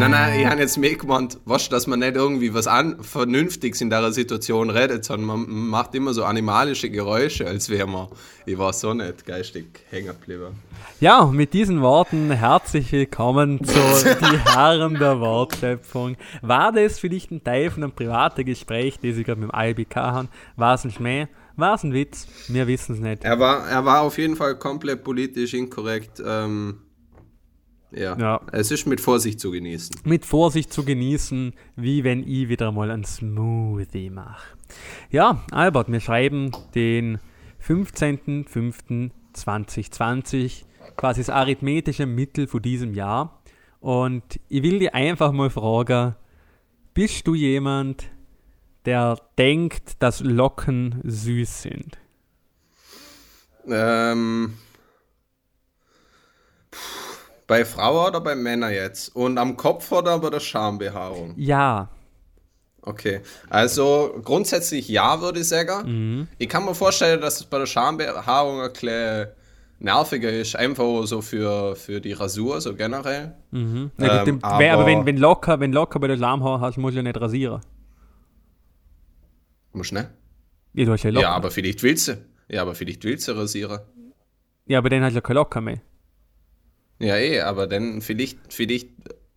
Nein, nein, ich habe jetzt mehr gemeint, weißt, dass man nicht irgendwie was an, Vernünftiges in der Situation redet, sondern man macht immer so animalische Geräusche, als wäre man, ich war so nicht geistig hängen geblieben. Ja, mit diesen Worten herzlich willkommen zu Die Herren der Wortschöpfung. War das vielleicht ein Teil von einem privaten Gespräch, das ich gerade mit dem IBK haben? War es ein Schmäh? War es ein Witz? Wir wissen es nicht. Er war, er war auf jeden Fall komplett politisch inkorrekt. Ähm, ja. Ja. es ist mit Vorsicht zu genießen. mit Vorsicht zu genießen, wie wenn ich wieder mal ein Smoothie mache. Ja, Albert, wir schreiben den 15.05.2020, quasi das arithmetische Mittel von diesem Jahr. Und ich will dir einfach mal fragen, bist du jemand, der denkt, dass Locken süß sind? Ähm, pff, bei Frauen oder bei Männern jetzt? Und am Kopf oder bei der Schambehaarung? Ja, Okay, also grundsätzlich ja, würde ich sagen. Ich kann mir vorstellen, dass es bei der Schambehaarung ein bisschen nerviger ist, einfach so für, für die Rasur, so generell. Mhm. Ja, Ähm, aber, aber- wenn, wenn, locker, wenn locker bei der Schamhaar hast, musst du ja nicht rasieren. Muss ne? Ja, du hast ja locker. Ja, aber vielleicht willst du. Ja, aber vielleicht willst du rasieren. Ja, aber dann hast du ja kein Locker mehr. Ja, eh, aber dann vielleicht, vielleicht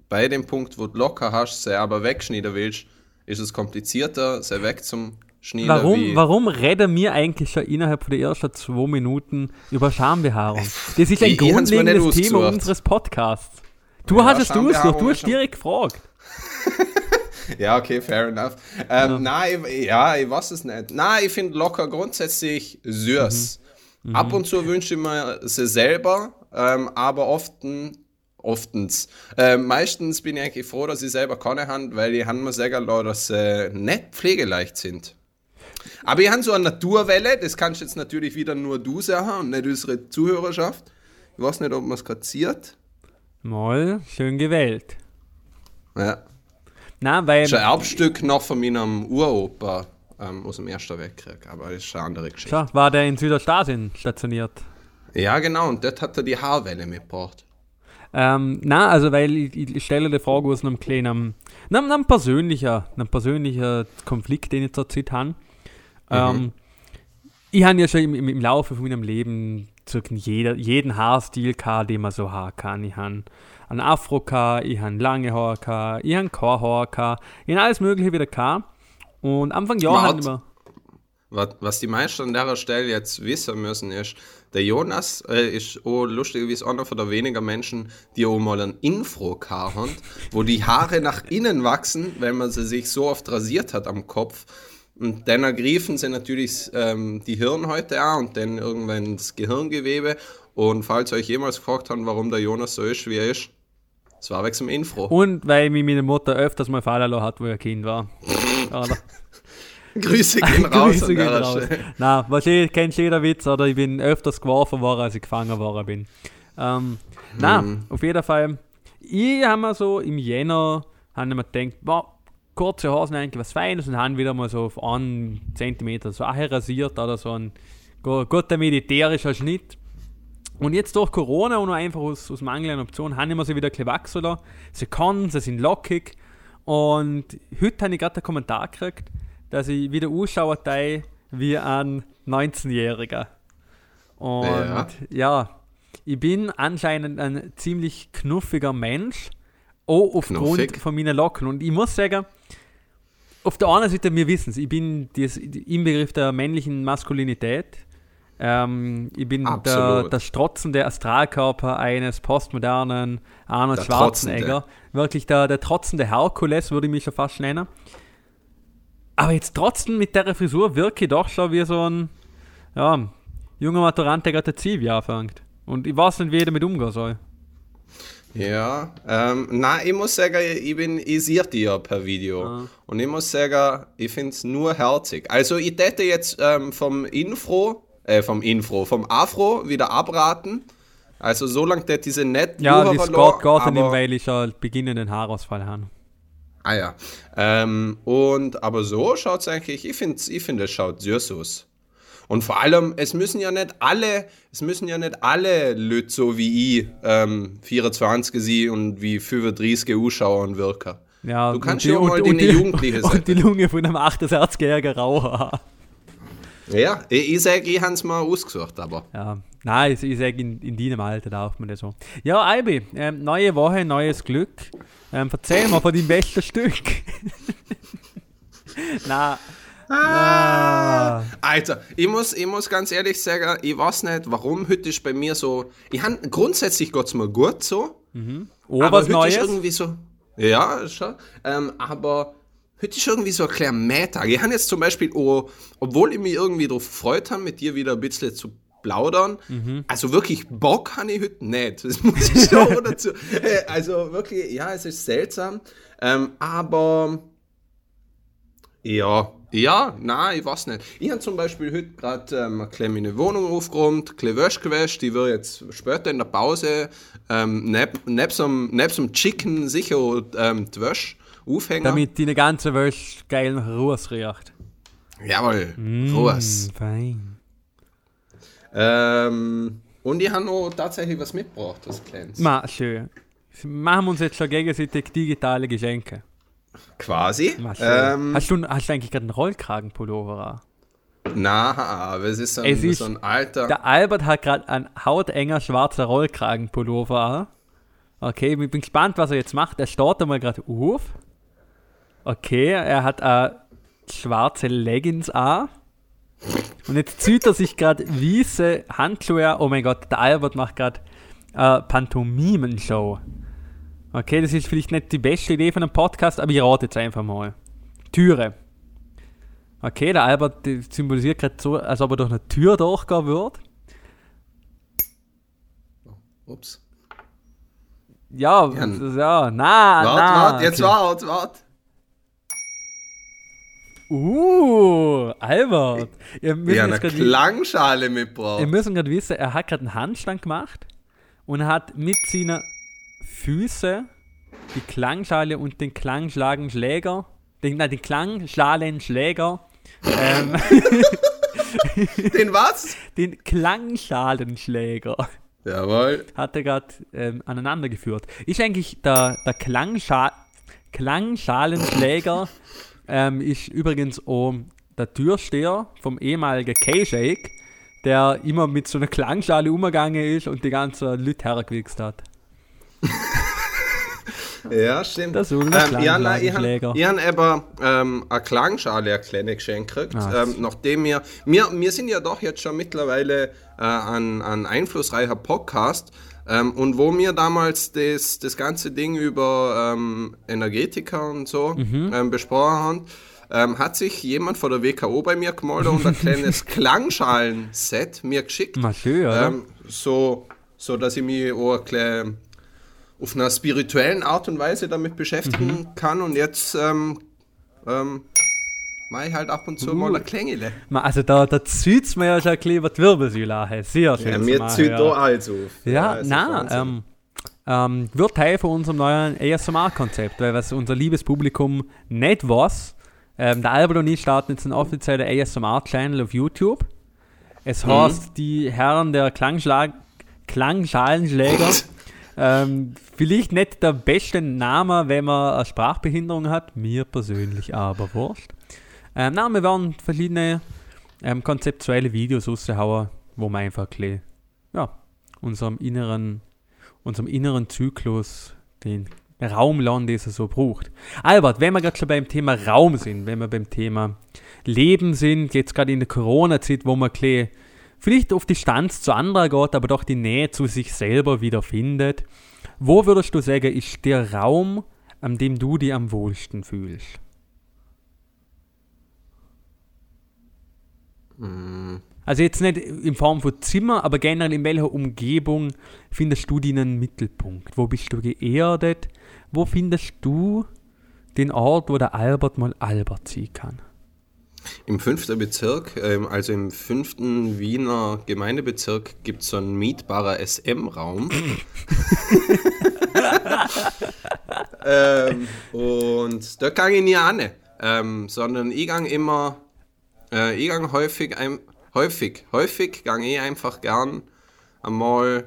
bei dem Punkt, wo du locker hast, sie aber wegschneiden willst, ist es komplizierter, sie weg zum Schneiden. Warum, warum reden wir eigentlich schon innerhalb von der ersten zwei Minuten über Schambehaarung? Das ist ein Ich- grundlegendes Thema unseres Podcasts. Du Ja, hast es ausgesucht, du hast direkt gefragt. Ja, okay, fair enough. Ähm, Nein, ich, ja, ich weiß es nicht. Nein, ich finde locker grundsätzlich süß. Mhm. Ab und zu wünsche ich mir sie selber, ähm, aber often, oftens. Ähm, meistens bin ich eigentlich froh, dass ich selber keine habe, weil ich haben mir sagen lassen, dass sie nicht pflegeleicht sind. Aber ich habe so eine Naturwelle, das kannst jetzt natürlich wieder nur du sagen und nicht unsere Zuhörerschaft. Ich weiß nicht, ob man es gerade sieht. Mal, schön gewählt. Ja. Na, weil, Das ist ein Erbstück noch von meinem Uropa ähm, aus dem Ersten Weltkrieg, aber das ist eine andere Geschichte. schau, war der in Südostasien stationiert. Ja, genau, und dort hat er die Haarwelle mitgebracht. Ähm, na, also weil ich, ich stelle die Frage aus einem kleinen, einem, einem persönlicher, einem persönlicher Konflikt, den ich zurzeit habe. Ähm, ich habe ja schon im, im, im Laufe von meinem Leben circa jeder, jeden Haarstil gehabt, den man so haben kann. Ich habe einen Afro gehabt, ich habe lange Haare gehabt, ich habe kein Haar gehabt, ich habe alles mögliche wieder gehabt. Und Anfang Jahr haben wir... Was, was die meisten an der Stelle jetzt wissen müssen, ist, der Jonas äh, ist auch lustigerweise einer von der wenigen Menschen, die auch mal ein Info haben, wo die Haare nach innen wachsen, weil man sie sich so oft rasiert hat am Kopf. Und dann ergriffen sie natürlich ähm, die Hirnhäute an und dann irgendwann das Gehirngewebe. Und falls ihr euch jemals gefragt habt, warum der Jonas so ist, wie er ist, es war weg zum Info. Und weil mich meine Mutter öfters mal fallen lassen hat, wo ich ein Kind war. Oder? Grüße gehen raus Grüße gehen raus. Na, wahrscheinlich kennst jeder Witz, oder ich bin öfters geworfen worden, als ich gefangen worden bin. Ähm, na, Mhm. auf jeden Fall. Ich habe mir so im Jänner hab ich mir gedacht, boah, kurze Hosen eigentlich was Feines und haben wieder mal so auf einen Zentimeter so rasiert oder so ein gu- guter militärischer Schnitt. Und jetzt durch Corona und einfach aus, aus Mangel an Optionen haben wir sie wieder ein bisschen wachsen lassen. Sie können, sie sind lockig. Und heute habe ich gerade einen Kommentar gekriegt, dass ich wieder ausschaue wie ein 19-Jähriger. Und Ja. ja. ich bin anscheinend ein ziemlich knuffiger Mensch, auch aufgrund Knuffig. von meinen Locken. Und ich muss sagen, auf der einen Seite, wir wissen es, ich bin das, im Begriff der männlichen Maskulinität. Ähm, ich bin der, der strotzende Astralkörper eines postmodernen Arnold Der Schwarzenegger. Wirklich der, der trotzende Herkules, würde ich mich schon fast nennen. Aber jetzt trotzdem mit der Frisur wirke ich doch schon wie so ein ja, junger Maturant, der gerade der Zivi anfängt. Und ich weiß nicht, wie ich damit umgehen soll. Ja, ähm, na, ich muss sagen, ich bin, ich sehe die ja per Video. Ah. Und ich muss sagen, ich finde es nur herzig. Also ich hätte jetzt ähm, vom Infro, äh, vom Infro, vom Afro wieder abraten. Also so lange der diese nicht Ja, geht dann nicht, aber- weil ich schon beginnenden Haarausfall habe. Ah ja. Ähm, und aber so schaut es eigentlich, ich finde, ich find, es schaut süß aus. Und vor allem, es müssen ja nicht alle, es müssen ja nicht alle Leute so wie ich, ähm, 24 sie und wie 35 ausschauen wirken. Ja, Du kannst ja auch mal und- die und jugendliche Und die Lunge von einem 68-jährigen Raucher. Ja, ich, ich sage, ich habe es mal ausgesucht, aber. Ja, nein, ich, ich sage, in, in deinem Alter darf man das so. Ja, Albi, ähm, neue Woche, neues Glück. Ähm, erzähl mal von deinem besten Stück. na, na. Alter, ich muss, ich muss ganz ehrlich sagen, ich weiß nicht, warum heute ist bei mir so. Ich han, grundsätzlich geht's mir gut so. Oh, aber was heute Neues? ist irgendwie so. Ja, schon. Ähm, aber heute ist irgendwie so ein kleiner Mähtag. Ich habe jetzt zum Beispiel, auch, obwohl ich mich irgendwie darauf gefreut habe, mit dir wieder ein bisschen zu plaudern, Mhm. also wirklich Bock habe ich heute nicht. Das muss ich schon dazu. Also wirklich, ja, es ist seltsam. Ähm, aber ja, ja, nein, ich weiß nicht. Ich habe zum Beispiel heute gerade ähm, eine Wohnung aufgeräumt, ein Wäsche gewäscht, die wird jetzt später in der Pause ähm, neb, nebst dem, Chicken sicher ähm, die Wäsche aufhängen. Damit deine ganze Wäsche geil nach Ruß riecht. Jawohl, Mm. Ruhes. Fein. Ähm, und ich habe noch tatsächlich was mitgebracht, das Kleines. Ma, schön. Machen wir uns jetzt schon gegenseitig digitale Geschenke. Quasi. Ma. Ähm, hast, du, hast du eigentlich gerade einen Rollkragenpullover na, aber es ist so ein, Es ist so ein alter. Der Albert hat gerade einen hautenger schwarzer Rollkragenpullover. Okay, ich bin gespannt, was er jetzt macht. Er startet einmal gerade auf. Okay, er hat äh, schwarze Leggings an. Und jetzt zieht er sich gerade weiße Handschuhe an. Oh mein Gott, der Albert macht gerade äh, Pantomimen-Show. Okay, das ist vielleicht nicht die beste Idee von einem Podcast, aber ich rate jetzt einfach mal. Türe. Okay, der Albert symbolisiert gerade so, als ob er durch eine Tür durchgehen würde. Ups. Ja, Ja. ja, na, Wart, na. wart, jetzt okay. wart, wart. Uh, Albert. Ihr müsst, jetzt eine Klangschale ihr mitgebracht. müsst gerade wissen, er hat gerade einen Handstand gemacht und hat mit seinen Füßen die Klangschale und den Klangschlagenschläger, den, nein, den Klangschalenschläger, ähm, Den was? den Klangschalenschläger Jawohl. hat er gerade ähm, aneinander geführt. Ist eigentlich der, der Klangscha Klangschalenschläger ähm, ist übrigens auch der Türsteher vom ehemaligen K-Shake, der immer mit so einer Klangschale umgegangen ist und die ganze Leute hergewichst hat. Ja, stimmt. Das ist ein ja, nein, ich habe hab eben ähm, eine Klangschale, eine kleine geschenkt gekriegt, Ah, ähm, nachdem wir, wir, wir sind ja doch jetzt schon mittlerweile äh, ein, ein einflussreicher Podcast ähm, und wo wir damals das, das ganze Ding über ähm, Energetiker und so Mhm. ähm, besprochen haben, ähm, hat sich jemand von der WKO bei mir gemeldet und ein kleines Klangschalen-Set mir geschickt. Mal schön, oder? Ähm, so, so, dass ich mich auch ein bisschen auf einer spirituellen Art und Weise damit beschäftigen Mhm. kann und jetzt mache ich halt ab und zu Uh. mal ein Klängele. Also da, da zieht es mir ja schon ein bisschen über die Wirbelsäule an. Sehr schön. Ja, mir zieht ja. da alles auf. Ja, na, Wahnsinn. ähm, ähm, wird Teil von unserem neuen ASMR-Konzept, weil was unser liebes Publikum nicht weiß, ähm, der Albert und ich starten jetzt einen offiziellen ASMR-Channel auf YouTube. Es heißt die Herren der Klangschlag Klangschalenschläger. ähm, vielleicht nicht der beste Name, wenn man eine Sprachbehinderung hat, mir persönlich aber wurscht. Ähm, na, wir werden verschiedene ähm, konzeptuelle Videos raushauen, wo man einfach ein ja, unserem inneren, unserem inneren Zyklus den Raum lernen, den es so braucht. Albert, wenn wir gerade schon beim Thema Raum sind, wenn wir beim Thema Leben sind, jetzt gerade in der Corona-Zeit, wo man ein vielleicht auf Distanz zu anderen geht, aber doch die Nähe zu sich selber wieder findet, wo würdest du sagen, ist der Raum, an dem du dich am wohlsten fühlst? Also jetzt nicht in Form von Zimmer, aber generell in welcher Umgebung findest du deinen Mittelpunkt? Wo bist du geerdet? Wo findest du den Ort, wo der Albert mal Albert ziehen kann? Im fünften Bezirk, ähm, also im fünften Wiener Gemeindebezirk, gibt es so einen mietbarer SM-Raum. ähm, und da kann ich nie an, ähm, sondern ich gang immer, äh, ich gang häufig ein, häufig, häufig gehe ich einfach gern einmal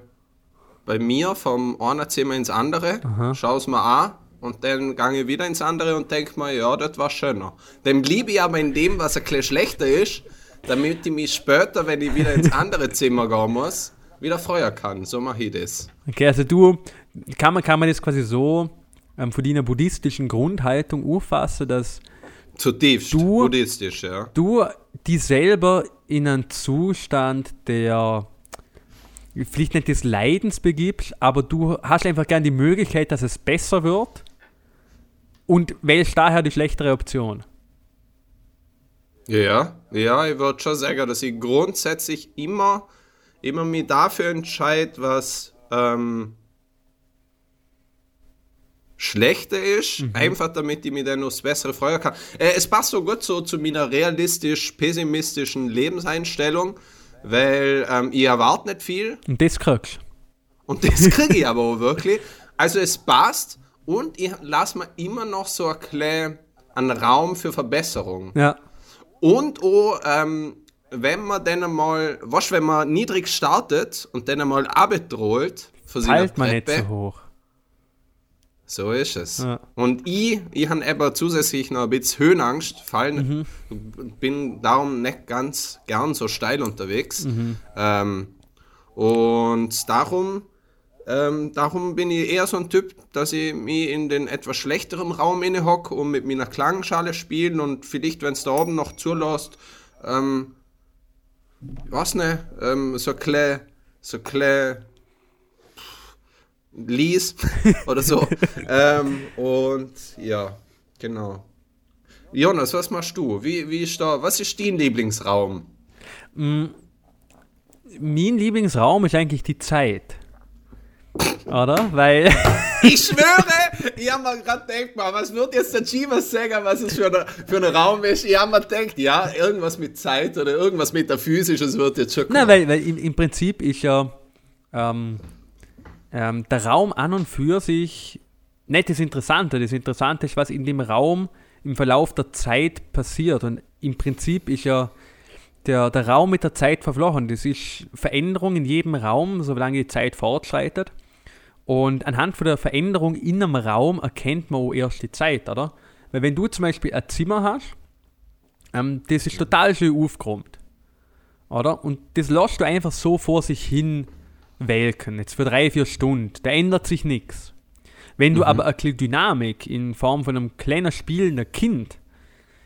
bei mir vom einen Zimmer ins andere, schaue es mir an und dann gehe ich wieder ins andere und denke mir, ja, das war schöner. Dem liebe ich aber in dem, was ein bisschen schlechter ist, damit ich mich später, wenn ich wieder ins andere Zimmer gehen muss, wieder freuen kann. So mache ich das. Okay, also du, kann man, kann man das quasi so ähm, von deiner buddhistischen Grundhaltung auffassen, dass Zutiefst Du- buddhistisch, ja. du die selber in einen Zustand der vielleicht nicht des Leidens begibst, aber du hast einfach gern die Möglichkeit, dass es besser wird und wählst daher die schlechtere Option. Ja, ja, ich würde schon sagen, dass ich grundsätzlich immer, immer mich dafür entscheide, was ähm, schlechter ist, einfach damit ich mich dann aufs Bessere freuen kann. Äh, es passt so gut so zu meiner realistisch-pessimistischen Lebenseinstellung, weil ähm, ich erwarte nicht viel Und das kriegst und das kriege ich aber auch wirklich. Also es passt und ich lasse mir immer noch so ein kleinen einen Raum für Verbesserung. Ja. Und auch, ähm, wenn man dann einmal, was, wenn man niedrig startet und dann einmal abdroht Halt man nicht so hoch. So ist es. Ja. Und ich, ich habe eben zusätzlich noch ein bisschen Höhenangst, fallen, Mhm. bin darum nicht ganz gern so steil unterwegs. Mhm. Ähm, und darum, ähm, darum bin ich eher so ein Typ, dass ich mich in den etwas schlechteren Raum innehocke und mit meiner Klangschale spielen und vielleicht, wenn es da oben noch zulässt, ähm, was ne, ähm, so kle, so kle, Lies oder so. ähm, und ja, genau. Jonas, was machst du? Wie, wie ist da, was ist dein Lieblingsraum? Mein Lieblingsraum ist eigentlich die Zeit. Oder? Weil. Ich schwöre, ich habe mir gerade gedacht, man, was wird jetzt der Chivas sagen, was es für, eine, für ein Raum ist? Ich habe mir gedacht, ja, irgendwas mit Zeit oder irgendwas Metaphysisches wird jetzt schon kommen. Nein, weil, weil im, im Prinzip ist ja ähm, ähm, der Raum an und für sich nicht das Interessante. Das Interessante ist, was in dem Raum im Verlauf der Zeit passiert. Und im Prinzip ist ja der, der Raum mit der Zeit verflochten. Das ist Veränderung in jedem Raum, solange die Zeit fortschreitet. Und anhand von der Veränderung in einem Raum erkennt man auch erst die Zeit, oder? Weil wenn du zum Beispiel ein Zimmer hast, ähm, das ist total schön aufgeräumt. Oder? Und das lässt du einfach so vor sich hin welken, jetzt für drei, vier Stunden. Da ändert sich nichts. Wenn du aber eine Dynamik in Form von einem kleinen spielenden Kind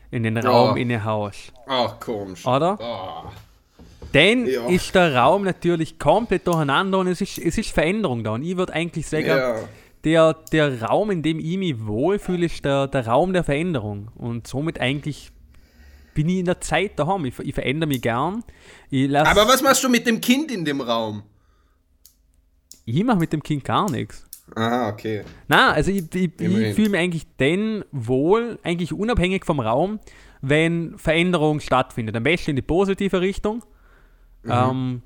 in den Raum Ja. inne haust, Ach, komisch. oder? Ah. Dann Ja. ist der Raum natürlich komplett durcheinander und es ist, es ist Veränderung da. Und ich würde eigentlich sagen, Ja. der, der Raum, in dem ich mich wohlfühle, ist der, der Raum der Veränderung. Und somit eigentlich bin ich in der Zeit daheim. Ich, ich verändere mich gern. Aber was machst du mit dem Kind in dem Raum? Ich mache mit dem Kind gar nichts. Ah, okay. Na, also ich, ich, ich fühle mich eigentlich dann wohl, eigentlich unabhängig vom Raum, wenn Veränderung stattfindet. Am besten in die positive Richtung. Mhm. Ähm,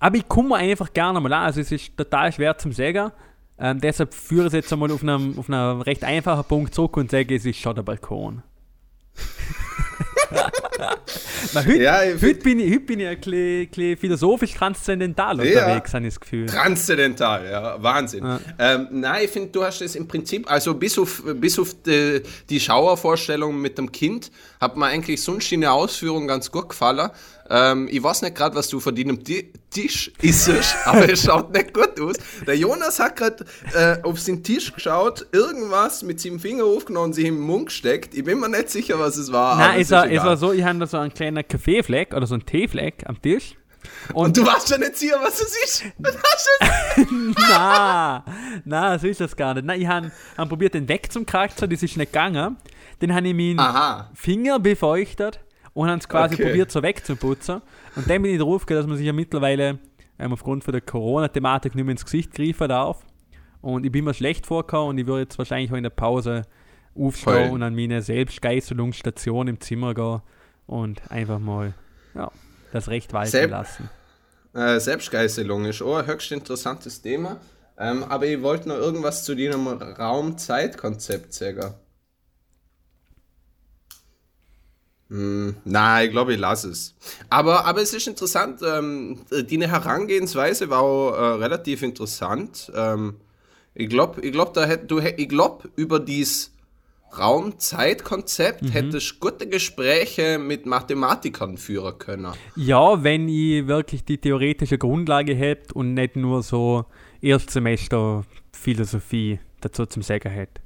aber ich komme einfach gerne mal an. Also es ist total schwer zum sagen. Ähm, deshalb führe ich es jetzt einmal auf einem, auf einem recht einfachen Punkt zurück und sage, es ist schon der Balkon. Na, heute, Ja, ich heute, bin ich, heute bin ich ein bisschen, bisschen philosophisch transzendental Ja. unterwegs, habe ich das Gefühl. Transzendental, ja, Wahnsinn. Ja. Ähm, nein, ich finde, du hast es im Prinzip, also bis auf, bis auf die, die Schauervorstellung mit dem Kind, hat mir eigentlich sonst in der Ausführung ganz gut gefallen. Ähm, ich weiß nicht gerade, was du von deinem Ti- Tisch isst, aber es schaut nicht gut aus. Der Jonas hat gerade äh, auf seinen Tisch geschaut, irgendwas mit seinem Finger aufgenommen und sich im Mund gesteckt. Ich bin mir nicht sicher, was es war. Nein, es war, es war so, ich hatte da so einen kleinen Kaffeefleck oder so einen Teefleck am Tisch. Und du warst schon nicht sicher, was es ist. Na, na, so ist das gar nicht. Nein, ich habe hab probiert, den wegzukratzen, das ist nicht gegangen. Dann habe ich meinen Aha. Finger befeuchtet und habe es quasi Okay. probiert, so wegzuputzen. Und dann bin ich drauf gekommen, dass man sich ja mittlerweile ähm, aufgrund von der Corona-Thematik nicht mehr ins Gesicht greifen darf. Und ich bin mir schlecht vorgekommen und ich würde jetzt wahrscheinlich auch in der Pause aufstehen Voll. und an meine Selbstgeißelungsstation im Zimmer gehen und einfach mal ja, das Recht walten Selb- lassen. Äh, Selbstgeißelung ist auch ein höchst interessantes Thema. Ähm, aber ich wollte noch irgendwas zu deinem Raum-Zeit-Konzept sagen. Mm, nein, ich glaube, ich lasse es. Aber, aber es ist interessant, ähm, die Herangehensweise war auch äh, relativ interessant. Ähm, ich glaube, ich glaub, du, ich glaub, über dieses Raum-Zeit-Konzept mhm. hättest gute Gespräche mit Mathematikern führen können. Ja, wenn ich wirklich die theoretische Grundlage hätte und nicht nur so Erstsemester Philosophie dazu zum Sagen hätte.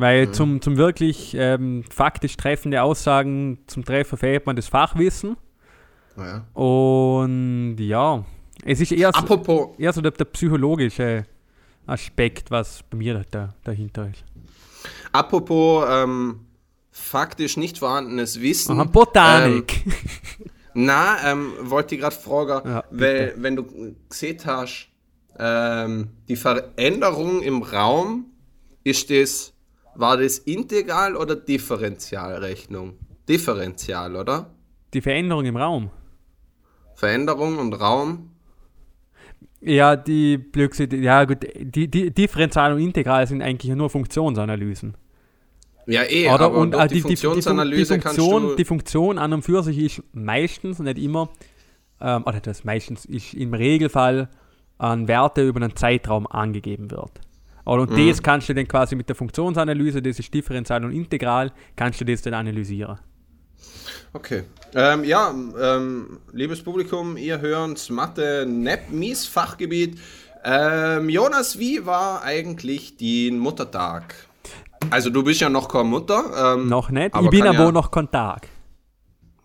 Weil mhm. zum, zum wirklich ähm, faktisch treffende Aussagen zum Treffen verhält man das Fachwissen. Ja. Und ja, es ist eher so, eher so der, der, psychologische Aspekt, was bei mir da, dahinter ist. Apropos ähm, faktisch nicht vorhandenes Wissen. Aha, Botanik. Ähm, na, ähm, wollte ich gerade fragen, ja, weil, wenn du gesehen hast, ähm, die Veränderung im Raum, ist das war das Integral oder Differentialrechnung? Differential, oder? Die Veränderung im Raum. Veränderung und Raum. Ja, die Blödsinn, ja gut, die, die Differential und Integral sind eigentlich nur Funktionsanalysen. Ja, eh, Oder? aber und, äh, die, die, Funktionsanalyse die, Funktion, kannst du... Die Funktion an und für sich ist meistens, nicht immer, ähm, oder das meistens ist im Regelfall an Werte über einen Zeitraum angegeben wird. Und mhm. das kannst du dann quasi mit der Funktionsanalyse, das ist differenzial und integral, kannst du das dann analysieren. Okay. Ähm, ja, ähm, liebes Publikum, ihr hört Mathe, Nepp, Mies Fachgebiet. Ähm, Jonas, wie war eigentlich dein Muttertag? Also du bist ja noch keine Mutter. Ähm, noch nicht, ich bin aber ja noch kein Tag.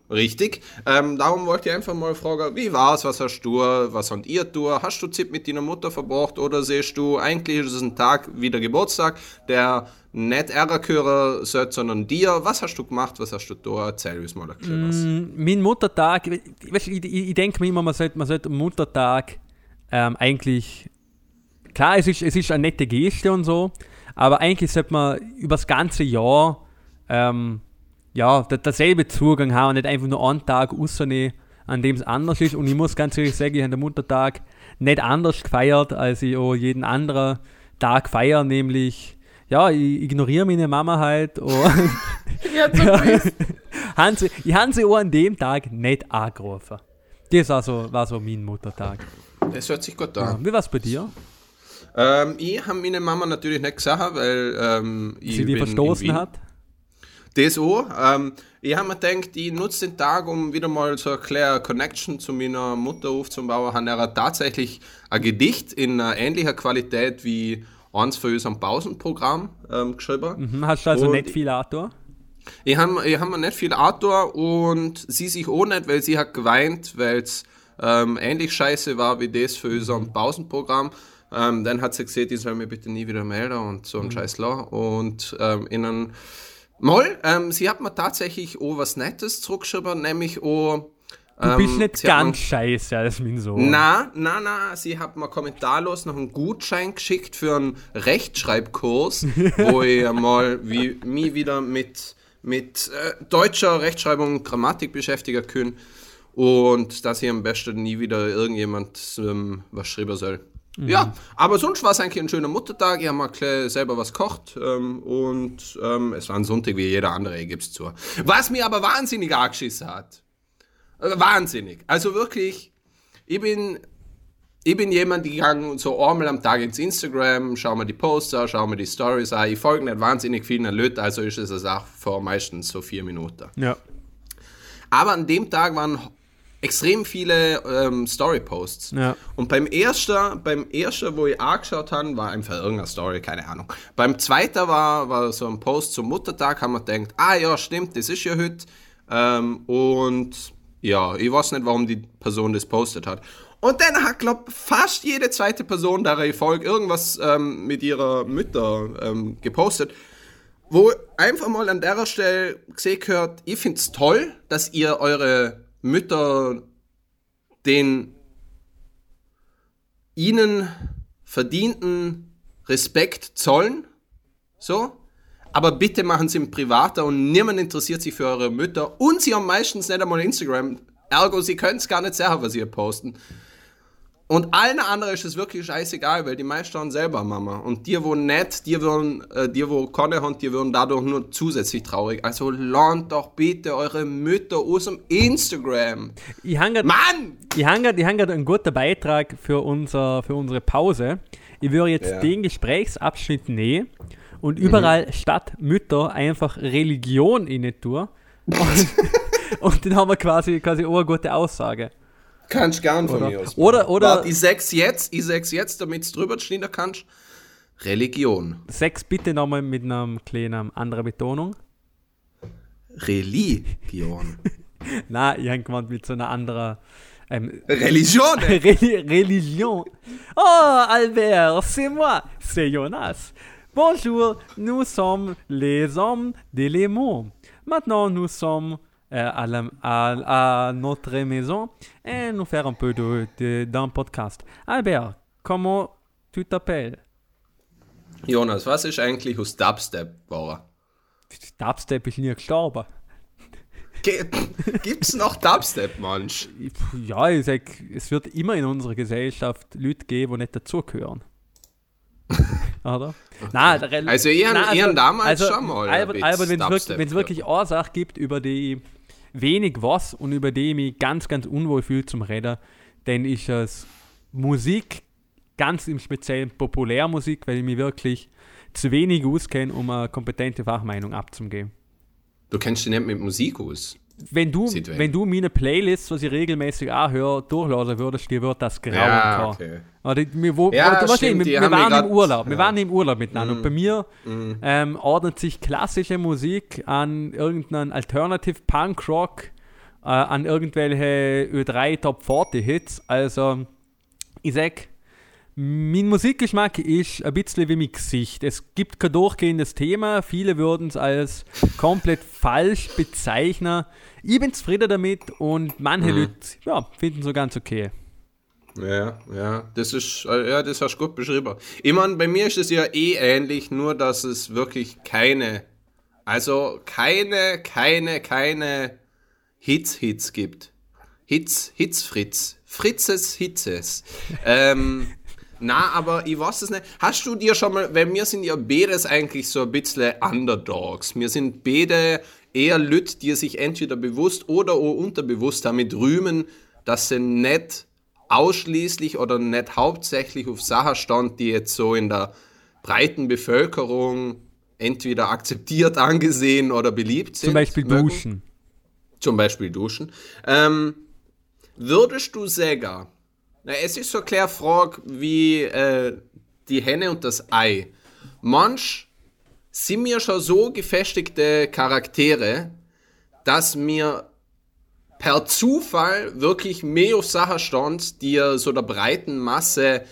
Richtig. Ähm, darum wollte ich einfach mal fragen, wie war's, was hast du, was habt ihr du? Hast du Zeit mit deiner Mutter verbracht oder siehst du, eigentlich ist es ein Tag wie der Geburtstag, der nicht Ärger hören sollte, sondern dir. Was hast du gemacht, was hast du da? Erzähl uns mal ein mm, Mein Muttertag, ich, ich, ich denke mir immer, man sollte, man sollte Muttertag ähm, eigentlich, klar, es ist, es ist eine nette Geste und so, aber eigentlich sollte man über das ganze Jahr ähm, ja, derselbe Zugang haben und nicht einfach nur einen Tag rausnehmen, an dem es anders ist. Und ich muss ganz ehrlich sagen, ich habe den Muttertag nicht anders gefeiert, als ich auch jeden anderen Tag feiere, nämlich, ja, ich ignoriere meine Mama halt. Und ja, haben sie, ich habe sie auch an dem Tag nicht angerufen. Das war so, war so mein Muttertag. Das hört sich gut an. Ja, wie war es bei dir? Ähm, ich habe meine Mama natürlich nicht gesagt, weil ähm, sie die verstoßen hat. Das auch. Ähm, ich habe mir gedacht, ich nutze den Tag, um wieder mal so eine kleine Connection zu meiner Mutter aufzubauen. Habe er tatsächlich ein Gedicht in ähnlicher Qualität wie eins für unserem Pausenprogramm ähm, geschrieben. Mhm, hast du also und nicht viel Autor? Ich habe ich hab nicht viel Autor und sie sich auch nicht, weil sie hat geweint, weil es ähm, ähnlich scheiße war wie das für unser mhm. Pausenprogramm. Ähm, dann hat sie gesagt, ich soll mich bitte nie wieder melden und so ein mhm. Scheiß Und ähm, in einem Moll, ähm, sie hat mir tatsächlich auch was Nettes zurückgeschrieben, nämlich auch. Ähm, du bist ähm, nicht ganz scheiße als mein Sohn. Na, na, na, sie hat mir kommentarlos noch einen Gutschein geschickt für einen Rechtschreibkurs, wo ich mal wie, mich wieder mit, mit äh, deutscher Rechtschreibung und Grammatik beschäftigen kann und dass ich am besten nie wieder irgendjemand ähm, was schreiben soll. Mhm. Ja, aber sonst war es eigentlich ein schöner Muttertag. Ich habe mal selber was kocht ähm, und ähm, es war ein Sonntag wie jeder andere, ich gebe es zu. Was mir aber wahnsinnig angeschissen hat. Äh, wahnsinnig. Also wirklich, ich bin, ich bin jemand, der gegangen so einmal am Tag ins Instagram, schau mir die Poster, schau mir die Stories an. Ich folge nicht wahnsinnig vielen Leuten, also ist es eine Sache vor meistens so vier Minuten. Ja. Aber an dem Tag waren extrem viele ähm, Story-Posts. Ja. Und beim ersten, beim ersten, wo ich angeschaut habe, war einfach irgendeine Story, keine Ahnung. Beim zweiten war, war so ein Post zum Muttertag, haben wir gedacht, ah ja, stimmt, das ist ja heute. Ähm, und ja, ich weiß nicht, warum die Person das postet hat. Und dann hat, glaube fast jede zweite Person, der ich folge, irgendwas ähm, mit ihrer Mütter ähm, gepostet. Wo einfach mal an der Stelle gesehen gehört, ich finde es toll, dass ihr eure Mütter den ihnen verdienten Respekt zollen. So. Aber bitte machen sie im Privater und niemand interessiert sich für eure Mütter. Und sie haben meistens nicht einmal Instagram. Ergo, sie können es gar nicht sagen, was sie posten. Und allen anderen ist es wirklich scheißegal, weil die meisten haben selber Mama. Und die, wo nicht, die würden, äh, die, wo keine haben, die würden dadurch nur zusätzlich traurig. Also lernt doch bitte eure Mütter aus dem Instagram. Ich habe Mann! ich hab grad- ich hab grad einen guten Beitrag für, unser, für unsere Pause. Ich würde jetzt Ja. den Gesprächsabschnitt nehmen und überall statt Mütter einfach Religion in tun. Und, und dann haben wir quasi, quasi auch eine gute Aussage. Kannst gern von Oder- mir aus. oder- oder- Warte, ich sag's jetzt, ich sag's jetzt, damit du drüber schneiden kannst. Religion. Sechs bitte nochmal mit einer kleinen anderen Betonung. Religion. Na, ich habe gemeint mit so einer anderen ähm, Religion! Re- Religion. Oh, Albert, c'est moi, c'est Jonas. Bonjour, nous sommes les hommes de l'élément. Maintenant, nous sommes à, la- à- à notre maison et nous faire un peu de, de- d'un podcast. Albert, comment tu t'appelles? Jonas, was ist eigentlich aus Dubstep geworden? Dubstep ist nie gestorben. Ge- Gibt's noch Dubstep, Mensch? Ich- Ja, ich sag, es wird immer in unserer Gesellschaft Leute geben, die nicht dazugehören. Oder? Nein, der Rel- Also ihr- Nein, ihr damals schon mal Albert, Albert wenn es wirklich, Dubstep wenn's wirklich eine Sache gibt, über die wenig was und über die ich mich ganz, ganz unwohl fühle zum Reden, dann ist es Musik, ganz im Speziellen Populärmusik, weil ich mich wirklich zu wenig auskenne, um eine kompetente Fachmeinung abzugeben. Du kennst dich nicht mit Musik aus. Wenn du, wenn du meine Playlists, was ich regelmäßig anhöre, durchlassen würdest, dir wird das grauen Ja, okay. Oder wir, wo, Ja, oder, stimmt, wir, wir waren im Urlaub, wir ja. waren im Urlaub miteinander. Und bei mir Mhm. ähm, ordnet sich klassische Musik an irgendeinen Alternative Punk Rock, äh, an irgendwelche Ö3 Top 40 Hits. Also, ich sag, mein Musikgeschmack ist ein bisschen wie mein Gesicht. Es gibt kein durchgehendes Thema. Viele würden es als komplett falsch bezeichnen. Ich bin zufrieden damit und manche Mhm. Leute ja, finden es so ganz okay. Ja, ja, das ist, äh, ja, das hast du gut beschrieben. Ich meine, bei mir ist es ja eh ähnlich, nur dass es wirklich keine, also keine, keine, keine Hits-Hits gibt. Hits, Hits Fritz. Fritzes Hitzes. ähm, na, aber ich weiß es nicht. Hast du dir schon mal, weil wir sind ja beides eigentlich so ein bisschen Underdogs. Wir sind beide eher Leute, die sich entweder bewusst oder unterbewusst damit rühmen, dass sie nicht ausschließlich oder nicht hauptsächlich auf Sachen stand, die jetzt so in der breiten Bevölkerung entweder akzeptiert, angesehen oder beliebt sind. Zum Beispiel mögen. Duschen. Zum Beispiel duschen. Ähm, würdest du sagen, na, es ist so eine klare Frage wie äh, die Henne und das Ei. Manch sind mir schon so gefestigte Charaktere, dass mir per Zufall wirklich mehr auf Sachen stand, die so der breiten Masse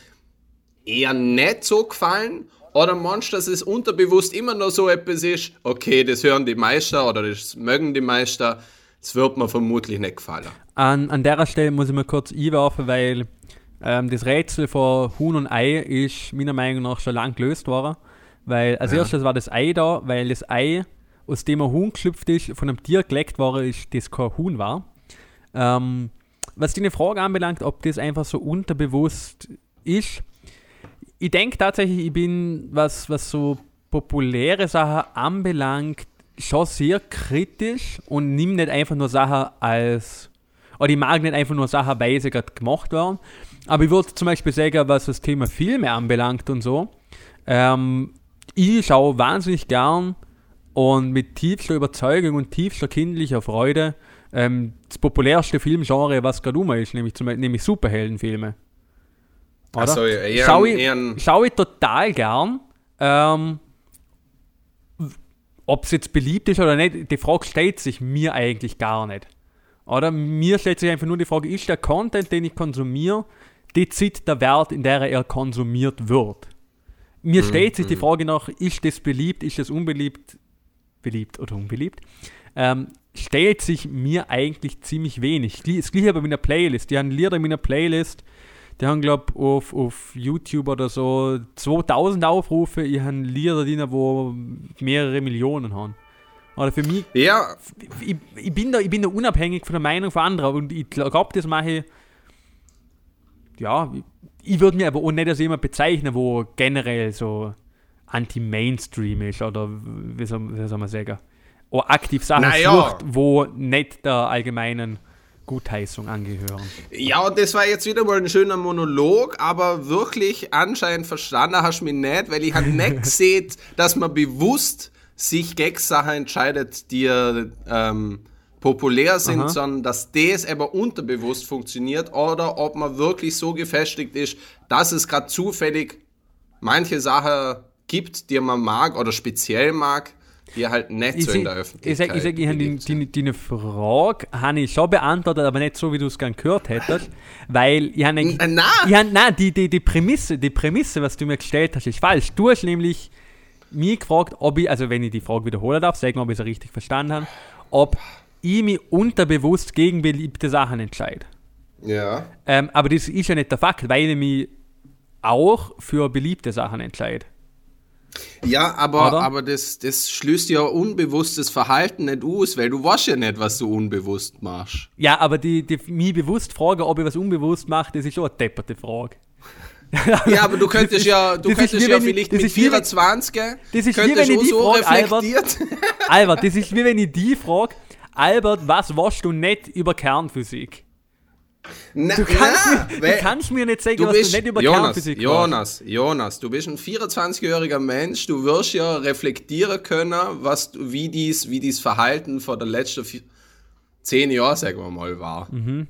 eher nicht so gefallen. Oder manch, dass es unterbewusst immer noch so etwas ist, okay, das hören die Meister oder das mögen die Meister, das wird mir vermutlich nicht gefallen. An, an der Stelle muss ich mal kurz einwerfen, weil ähm, das Rätsel von Huhn und Ei ist meiner Meinung nach schon lang gelöst worden. Weil als erstes war das Ei da, weil das Ei, aus dem ein Huhn geschlüpft ist, von einem Tier geleckt worden ist, das kein Huhn war. Ähm, was die Frage anbelangt, ob das einfach so unterbewusst ist, ich denke tatsächlich, ich bin, was, was so populäre Sachen anbelangt, schon sehr kritisch und nimm nicht einfach nur Sachen als. Oder ich mag nicht einfach nur Sachen, weil sie gerade gemacht werden. Aber ich würde zum Beispiel sagen, was das Thema Filme anbelangt und so. Ähm, ich schaue wahnsinnig gern und mit tiefster Überzeugung und tiefster kindlicher Freude ähm, das populärste Filmgenre, was gerade um ist, nämlich, zum, nämlich Superheldenfilme. Oder? Also eher, Schau ich, Schaue ich total gern. Ähm, Ob es jetzt beliebt ist oder nicht, die Frage stellt sich mir eigentlich gar nicht. Oder mir stellt sich einfach nur die Frage, ist der Content, den ich konsumiere, dezid der Wert, in der er konsumiert wird? Mir stellt sich die Frage nach, ist das beliebt, ist das unbeliebt, beliebt oder unbeliebt? Ähm, stellt sich mir eigentlich ziemlich wenig. Das gleiche bei meiner Playlist. Die haben Lieder in meiner Playlist, die haben, glaube ich, auf, auf YouTube oder so 2000 Aufrufe. Ich habe Lieder drin, wo mehrere Millionen haben. Oder für mich, ja, ich, ich, bin da, ich bin da unabhängig von der Meinung von anderen und ich glaube, das mache ich ja, ich würde mir aber auch nicht als jemand bezeichnen, wo generell so anti-Mainstream ist oder wie soll, wie soll man sagen, auch aktiv Sachen Naja. sucht, wo nicht der allgemeinen Gutheißung angehören. Ja, das war jetzt wieder mal ein schöner Monolog, aber wirklich anscheinend verstanden hast du mich nicht, weil ich habe nicht gesehen, dass man bewusst sich gegen Sachen entscheidet, die ähm, populär sind, Aha. sondern dass das aber unterbewusst funktioniert oder ob man wirklich so gefestigt ist, dass es gerade zufällig manche Sachen gibt, die man mag oder speziell mag, die halt nicht Ich so in der ich Öffentlichkeit sag, ich, sag, ich habe die Frage habe ich schon beantwortet, aber nicht so, wie du es gern gehört hättest, weil ich habe nein. ich hab, nein, die, die, die Prämisse, die Prämisse, was du mir gestellt hast, ist falsch. Du hast nämlich mich gefragt, ob ich, also wenn ich die Frage wiederholen darf, sag mal, ob ich es richtig verstanden habe, ob ich mich unterbewusst gegen beliebte Sachen entscheide. Ja. Ähm, aber das ist ja nicht der Fakt, weil ich mich auch für beliebte Sachen entscheide. Ja, aber, Oder? aber das, das schließt ja unbewusstes Verhalten nicht aus, weil du weißt ja nicht, was du unbewusst machst. Ja, aber die, die mich bewusst fragen, ob ich was unbewusst mache, das ist schon eine depperte Frage. Ja, aber du könntest ja, du ist könntest wie ja vielleicht mit ist wie wenn- 24 das ist wie wenn ich die so frage, Albert. Albert, das ist wie wenn ich die frage, Albert, was weißt du nicht über Kernphysik? Na, Du kannst, na, mir, weil du kannst mir nicht sagen, du was bist, du nicht über Jonas, Kernphysik weißt. Jonas, Jonas, du bist ein 24-jähriger Mensch, du wirst ja reflektieren können, was, wie dies, wie dies Verhalten vor der letzten vi- zehn Jahren, sagen wir mal, war. Mhm.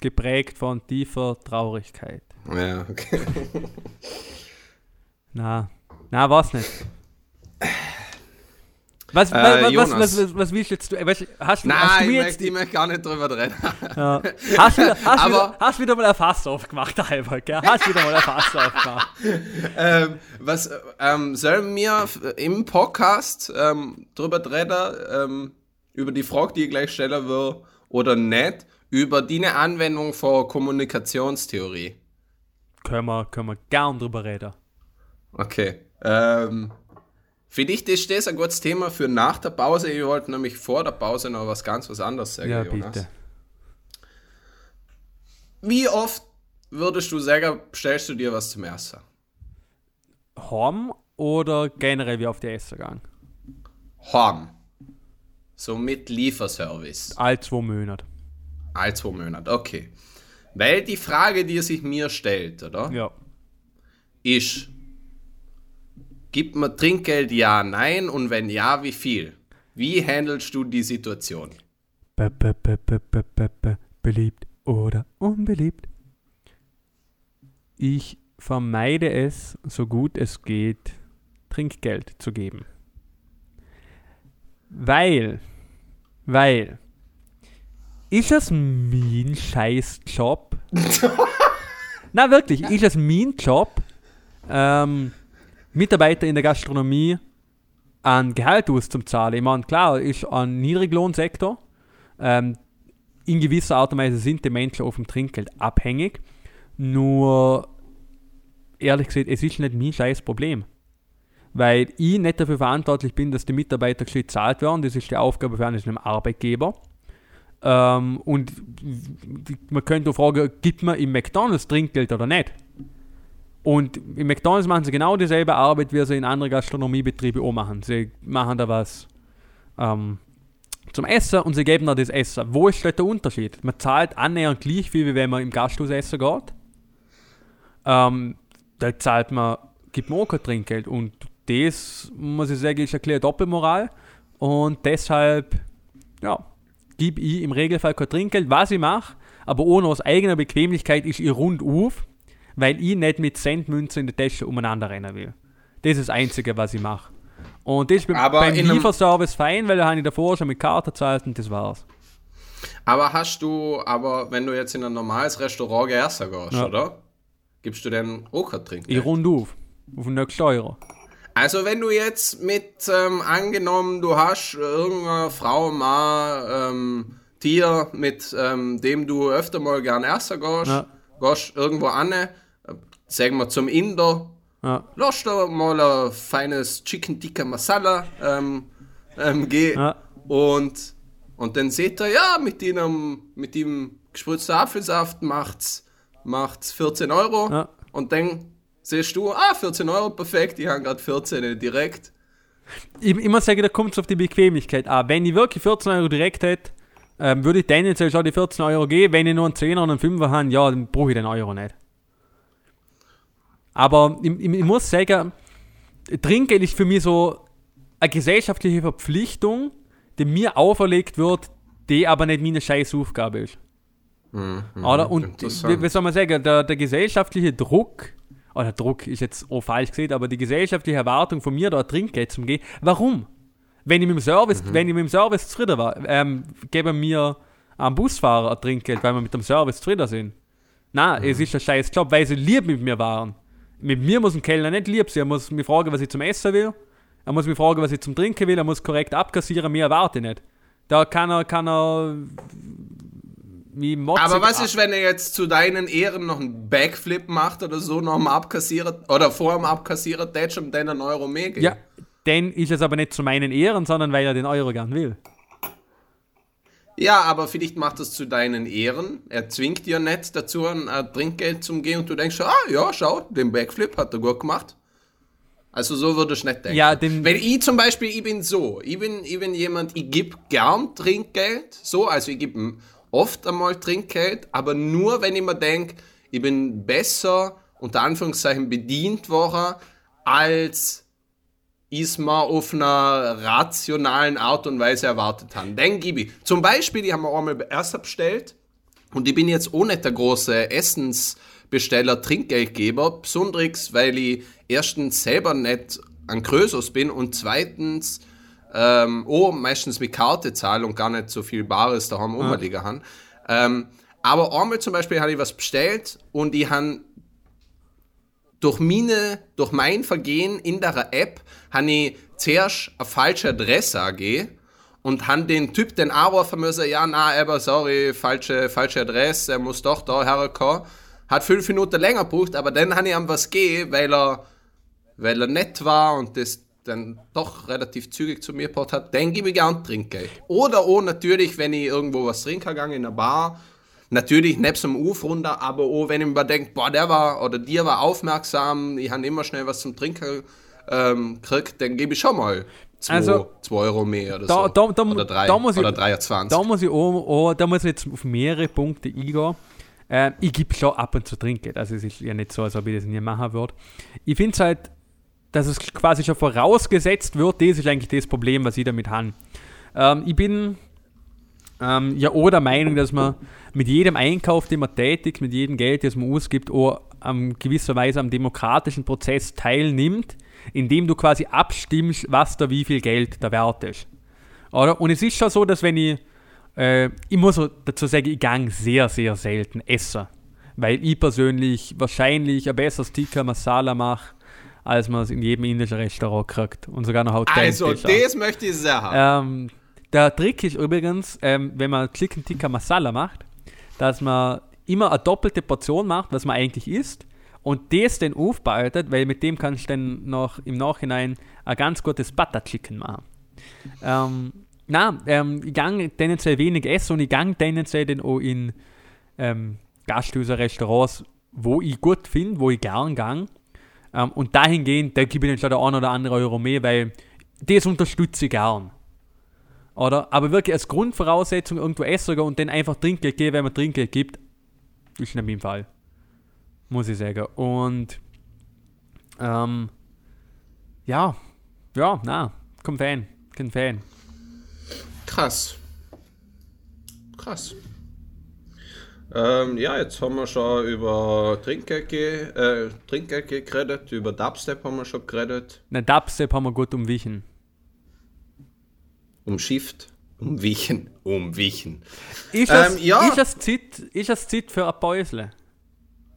Geprägt von tiefer Traurigkeit. Ja, okay. Na, na, was nicht. Was, Äh, was, was, was, was, willst jetzt du? Hast, du- hast Nein, du ich jetzt möchte, ich möchte gar nicht drüber reden. Ja. Hast, wieder, hast, Aber- wieder, hast wieder mal ein Fass aufgemacht, Albert, gell? Hast wieder mal ein Fass aufgemacht. ähm, was ähm, sollen wir f- im Podcast ähm, drüber reden, ähm, über die Frage, die ich gleich stellen will, oder nicht, über die Anwendung von Kommunikationstheorie? Können wir, können wir gern drüber reden. Okay. Ähm, vielleicht ist das ein gutes Thema für nach der Pause. Ich wollte nämlich vor der Pause noch was ganz was anderes sagen, Ja, Jonas. bitte. Wie oft würdest du sagen, stellst du dir was zum Essen? Heim oder generell wie auf die Essen gegangen? Horn. So mit Lieferservice. All zwei Monate. All zwei Monate, okay. Weil die Frage, die sich mir stellt, oder? Ja. Ist, gibt man Trinkgeld ja, nein und wenn ja, wie viel? Wie handelst du die Situation? Be, be, be, be, be, be, be. Beliebt oder unbeliebt? Ich vermeide es, so gut es geht, Trinkgeld zu geben. Weil, weil, ist es mein scheiß Job? Na wirklich, ist es mein Job, ähm, Mitarbeiter in der Gastronomie an Gehalt auszuzahlen? Ich meine, klar, ist ein Niedriglohnsektor. Ähm, in gewisser Art und Weise sind die Menschen auf dem Trinkgeld abhängig. Nur, ehrlich gesagt, es ist nicht mein scheiß Problem. Weil ich nicht dafür verantwortlich bin, dass die Mitarbeiter gescheit bezahlt werden. Das ist die Aufgabe für einen Arbeitgeber. Ähm, und man könnte auch fragen, gibt man im McDonalds Trinkgeld oder nicht? Und im McDonalds machen sie genau dieselbe Arbeit, wie sie in anderen Gastronomiebetrieben auch machen. Sie machen da was ähm, zum Essen und sie geben da das Essen. Wo ist der Unterschied? Man zahlt annähernd gleich viel, wie wenn man im Gasthaus essen geht. Ähm, da zahlt man, gibt man auch kein Trinkgeld. Und das, muss ich sagen, ist eine kleine Doppelmoral. Und deshalb, ja, gebe ich im Regelfall kein Trinkgeld, was ich mache, aber ohne aus eigener Bequemlichkeit ist ich rund auf, weil ich nicht mit Centmünzen in der Tasche umeinander rennen will. Das ist das Einzige, was ich mache. Und das ist beim- Aber beim Lieferservice fein, weil da habe ich davor schon mit Karte gezahlt und das war's. Aber hast du, aber wenn du jetzt in ein normales Restaurant gehst, Ja. oder? Gibst du denn auch kein Trinkgeld? Ich rund auf. Auf den nächsten Euro. Also wenn du jetzt mit, ähm, angenommen, du hast irgendeine Frau, Mann, ähm, Tier, mit ähm, dem du öfter mal gern essen gehst, Ja. gehst irgendwo an, sagen wir zum Inder, Ja. lass da mal ein feines Chicken Tikka Masala ähm, ähm, gehen Ja. und, und dann seht ihr, ja, mit dem, mit dem gespritzten Apfelsaft macht's, macht 14 Euro Ja. und dann siehst du, ah, 14 Euro, perfekt, ich habe gerade 14 direkt. Ich, ich muss sagen, da kommt es auf die Bequemlichkeit an. Wenn ich wirklich 14 Euro direkt hätte, ähm, würde ich tendenziell schon die 14 Euro geben. Wenn ich nur einen 10er und einen 5er habe, ja, dann brauche ich den Euro nicht. Aber ich, ich, ich muss sagen, Trinkgeld ist für mich so eine gesellschaftliche Verpflichtung, die mir auferlegt wird, die aber nicht meine scheiß Aufgabe ist. Oder? Und wie, soll man sagen, der, der gesellschaftliche Druck, oder Druck ist jetzt auch falsch gesehen, aber die gesellschaftliche Erwartung von mir, da Trinkgeld zu geben, warum? Wenn ich mit dem Service, wenn ich mit dem Service zufrieden war, ähm, geben mir am Busfahrer ein Trinkgeld, weil wir mit dem Service zufrieden sind. Nein, es ist ein scheiß Job, weil sie lieb mit mir waren. Mit mir muss ein Kellner nicht lieb sein, er muss mich fragen, was ich zum Essen will, er muss mich fragen, was ich zum Trinken will, er muss korrekt abkassieren, mehr erwarte ich nicht. Da kann er, kann er Aber was ist, wenn er jetzt zu deinen Ehren noch einen Backflip macht oder so, noch mal abkassiert oder vor dem Abkassierer tätscht und dann einen Euro mehr gibt? Ja, dann ist es aber nicht zu meinen Ehren, sondern weil er den Euro gern will. Ja, aber vielleicht macht es zu deinen Ehren. Er zwingt dir nicht dazu, ein Trinkgeld zu gehen und du denkst, ah ja, schau, den Backflip hat er gut gemacht. Also so würde ich nicht denken. Ja, den- Wenn ich zum Beispiel, ich bin so, ich bin, ich bin jemand, ich gebe gern Trinkgeld, so, also ich gebe oft einmal Trinkgeld, aber nur, wenn ich mir denke, ich bin besser, unter Anführungszeichen, bedient worden, als ist man auf einer rationalen Art und Weise erwartet haben. Dann gebe ich. Zum Beispiel, die haben wir einmal erst bestellt und ich bin jetzt auch nicht der große Essensbesteller, Trinkgeldgeber, besonders weil ich erstens selber nicht an Krösus bin und zweitens ähm, auch meistens mit Karte zahle und gar nicht so viel Bares daheim ja. rumliegen haben. Ähm, aber einmal zum Beispiel habe ich was bestellt und ich habe durch meine, durch mein Vergehen in der App habe ich zuerst eine falsche Adresse angegeben und habe den Typ den anrufen müssen, ja, na, aber sorry, falsche, falsche Adresse, er muss doch da herkommen. Hat fünf Minuten länger gebraucht, aber dann habe ich ihm was gegeben, weil er, weil er nett war und das dann doch relativ zügig zu mir gebracht hat, dann gebe ich gern Trinkgeld. Oder auch natürlich, wenn ich irgendwo was trinken gegangen in einer Bar, natürlich nebst dem Uf runter, aber auch wenn ich mir denke, boah, der war oder dir war aufmerksam, ich habe immer schnell was zum Trinken ähm, gekriegt, dann gebe ich schon mal 2 Also, Euro mehr oder Da, so. da, da, oder 3 da muss ich, oder 23. Da muss ich auch, auch, da muss ich jetzt auf mehrere Punkte eingehen. Ähm, ich gebe schon ab und zu Trinkgeld. Also es ist ja nicht so, als ob ich das nie machen würde. Ich finde es halt, dass es quasi schon vorausgesetzt wird, das ist eigentlich das Problem, was ich damit habe. Ähm, ich bin ähm, ja auch der Meinung, dass man mit jedem Einkauf, den man tätigt, mit jedem Geld, das man ausgibt, auch ähm, gewisserweise am demokratischen Prozess teilnimmt, indem du quasi abstimmst, was da wie viel Geld der Wert ist. Oder? Und es ist schon so, dass wenn ich, äh, ich muss dazu sagen, ich gang sehr, sehr selten essen. Weil ich persönlich wahrscheinlich ein besseres Tikka Masala mache, als man es in jedem indischen Restaurant kriegt. Und sogar noch authentisch. also, das möchte ich sagen. Ähm, der Trick ist übrigens, ähm, wenn man Chicken Tikka Masala macht, dass man immer eine doppelte Portion macht, was man eigentlich isst, und das dann aufbereitet, weil mit dem kannst du dann noch im Nachhinein ein ganz gutes Butter Chicken machen. Ähm, na, ähm, ich gang tendenziell wenig essen und ich gang tendenziell dann auch in ähm, Gasthäuser, Restaurants, wo ich gut finde, wo ich gern gang. Ähm, und dahingehend, da gebe ich dann schon der ein oder andere Euro mehr, weil das unterstütze ich gern. Oder? Aber wirklich als Grundvoraussetzung irgendwo essen und dann einfach Trinkgeld geben, wenn man Trinkgeld gibt, ist nicht mein Fall. Muss ich sagen. Und ähm, ja, ja, na, komm Fan, kein Fan. Krass. Krass. Ähm, ja, jetzt haben wir schon über Trinkgeld, ge äh, Trinkgeld geredet, über Dubstep haben wir schon geredet, Na, Dubstep haben wir gut umwichen. Um Shift, um Wichen, um Wichen. Ist das, Ähm, ja. ist das Zeit, ist das Zeit für ein Päusle?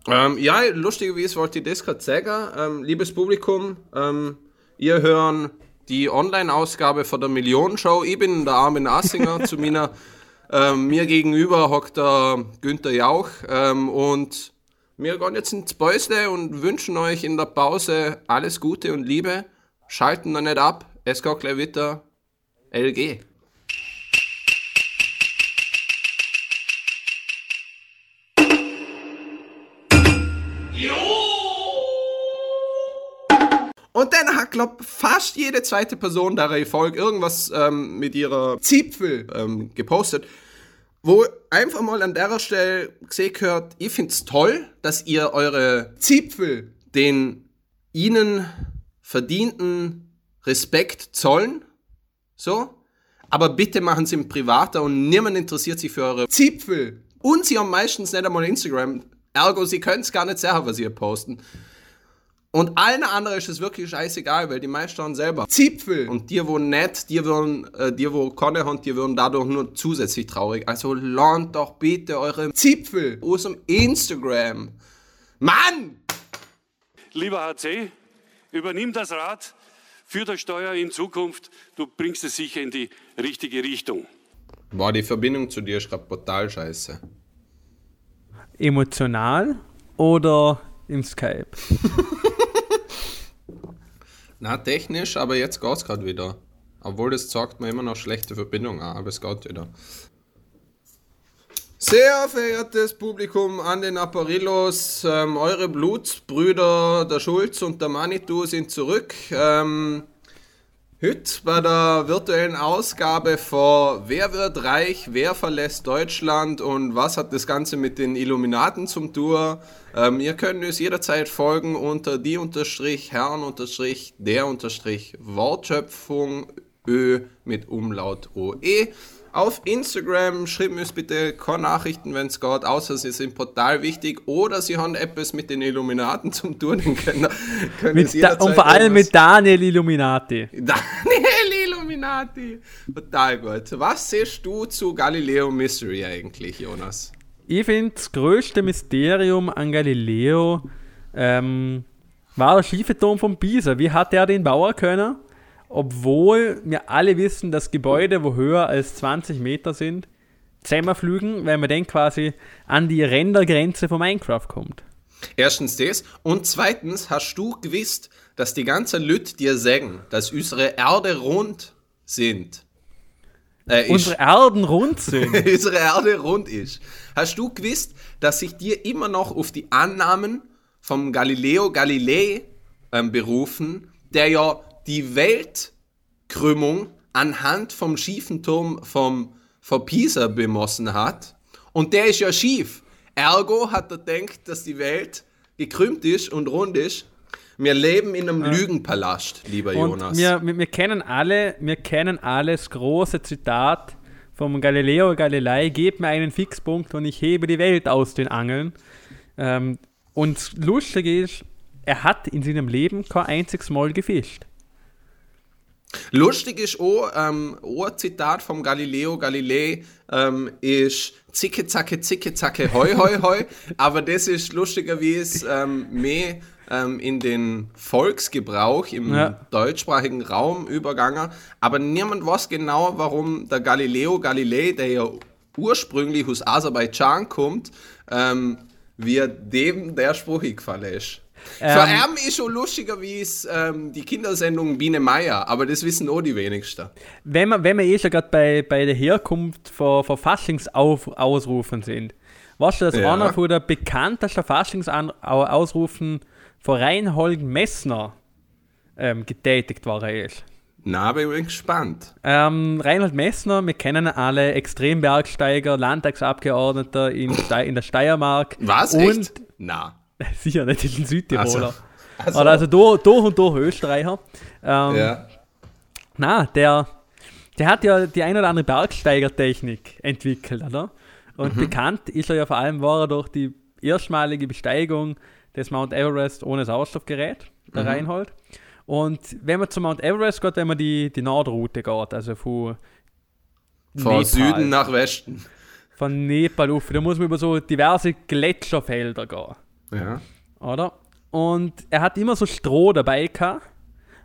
Ähm, ja, lustigerweise wollte ich das gerade sagen. Ähm, liebes Publikum, ähm, ihr hören die Online-Ausgabe von der Millionenshow. Ich bin der Armin Assinger. zu meiner, ähm, mir gegenüber hockt der Günther Jauch. Ähm, und wir gehen jetzt ins Bäusle und wünschen euch in der Pause alles Gute und Liebe. Schalten noch nicht ab. Es geht gleich weiter. LG. Und dann hat, glaub fast jede zweite Person der Erfolg irgendwas ähm, mit ihrer Zipfel ähm, gepostet, wo einfach mal an der Stelle gesehen gehört, ich finde es toll, dass ihr eure Zipfel den ihnen verdienten Respekt zollen so, aber bitte machen sie im Privater und niemand interessiert sich für eure Zipfel. Und sie haben meistens nicht einmal Instagram, ergo sie können es gar nicht sagen, was sie posten. Und allen anderen ist es wirklich scheißegal, weil die meisten haben selber Zipfel. Und die, wo die würden, äh, die, wo keine haben, die würden dadurch nur zusätzlich traurig. Also lernt doch bitte eure Zipfel aus dem Instagram. Mann! Lieber HC, übernimm das Rad, für das Steuer in Zukunft, du bringst es sicher in die richtige Richtung. Boah, die Verbindung zu dir ist gerade total scheiße. Emotional oder im Skype? Na, technisch, aber jetzt geht's gerade wieder. Obwohl das sagt mir immer noch schlechte Verbindung an, aber es geht wieder. Sehr verehrtes Publikum an den Apparillos, ähm, eure Blutsbrüder, der Schulz und der Manitou sind zurück. Ähm, Heute bei der virtuellen Ausgabe von Wer wird reich, wer verlässt Deutschland und was hat das Ganze mit den Illuminaten zum Tour? Ähm, ihr könnt uns jederzeit folgen unter die unterstrich Herren unterstrich der unterstrich Wortschöpfung Ö mit Umlaut OE. Auf Instagram schreiben uns bitte keine Nachrichten, wenn es geht, außer sie sind total wichtig oder sie haben etwas mit den Illuminaten zum tun. Können, können da, und vor allem mit Daniel Illuminati. Daniel Illuminati. Total gut. Was siehst du zu Galileo Mystery eigentlich, Jonas? Ich finde, das größte Mysterium an Galileo ähm, war der schiefe Turm von Pisa. Wie hat er den bauen können? Obwohl wir alle wissen, dass Gebäude, wo höher als 20 Meter sind, zusammenflügen, weil man dann quasi an die Rendergrenze von Minecraft kommt. Erstens das. Und zweitens hast du gewusst, dass die ganzen Leute dir sagen, dass unsere Erde rund sind. Äh, unsere Erden rund sind. unsere Erde rund ist. Hast du gewusst, dass sich dir immer noch auf die Annahmen vom Galileo Galilei ähm, berufen, der ja die Weltkrümmung anhand vom schiefen Turm vom, von Pisa bemossen hat. Und der ist ja schief. Ergo hat er denkt, dass die Welt gekrümmt ist und rund ist. Wir leben in einem. Lügenpalast, lieber und Jonas. Wir, wir, wir, kennen alle, wir kennen alle das große Zitat vom Galileo Galilei: Gebt mir einen Fixpunkt und ich hebe die Welt aus den Angeln. Ähm, und lustig ist, er hat in seinem Leben kein einziges Mal gefischt. Lustig ist auch, ähm, ein Zitat vom Galileo Galilei ähm, ist Zicke, Zacke, Zicke, Zacke, Hoi, Hoi, Hoi. aber das ist lustiger, wie es ähm, mehr ähm, in den Volksgebrauch im ja. deutschsprachigen Raum übergangen. Aber niemand weiß genau, warum der Galileo Galilei, der ja ursprünglich aus Aserbaidschan kommt, ähm, wie dem der Spruch gefallen ist. Ähm, allem ist schon lustiger wie ähm, die Kindersendung Biene Meier, aber das wissen auch die wenigsten. Wenn wir, wenn wir eh schon gerade bei, bei der Herkunft von, von Faschingsausrufen sind, weißt du, dass ja. einer von der bekanntesten Faschingsausrufen von Reinhold Messner ähm, getätigt war ist? Na, bin ich gespannt. Ähm, Reinhold Messner, wir kennen alle, Extrembergsteiger, Landtagsabgeordneter in, in der Steiermark. Was? Und, echt? Na. Sicher nicht, in Südtiroler. Also, also. also durch, durch und durch Österreicher. Ähm, ja. Na, der, der hat ja die ein oder andere Bergsteigertechnik entwickelt, oder? Und mhm. bekannt ist er ja vor allem, war er durch die erstmalige Besteigung des Mount Everest ohne Sauerstoffgerät, der mhm. Reinhold. Und wenn man zum Mount Everest geht, wenn man die, die Nordroute geht, also von, von Süden nach Westen. Von Nepal auf, da muss man über so diverse Gletscherfelder gehen. Ja. Oder? Und er hat immer so Stroh dabei gehabt,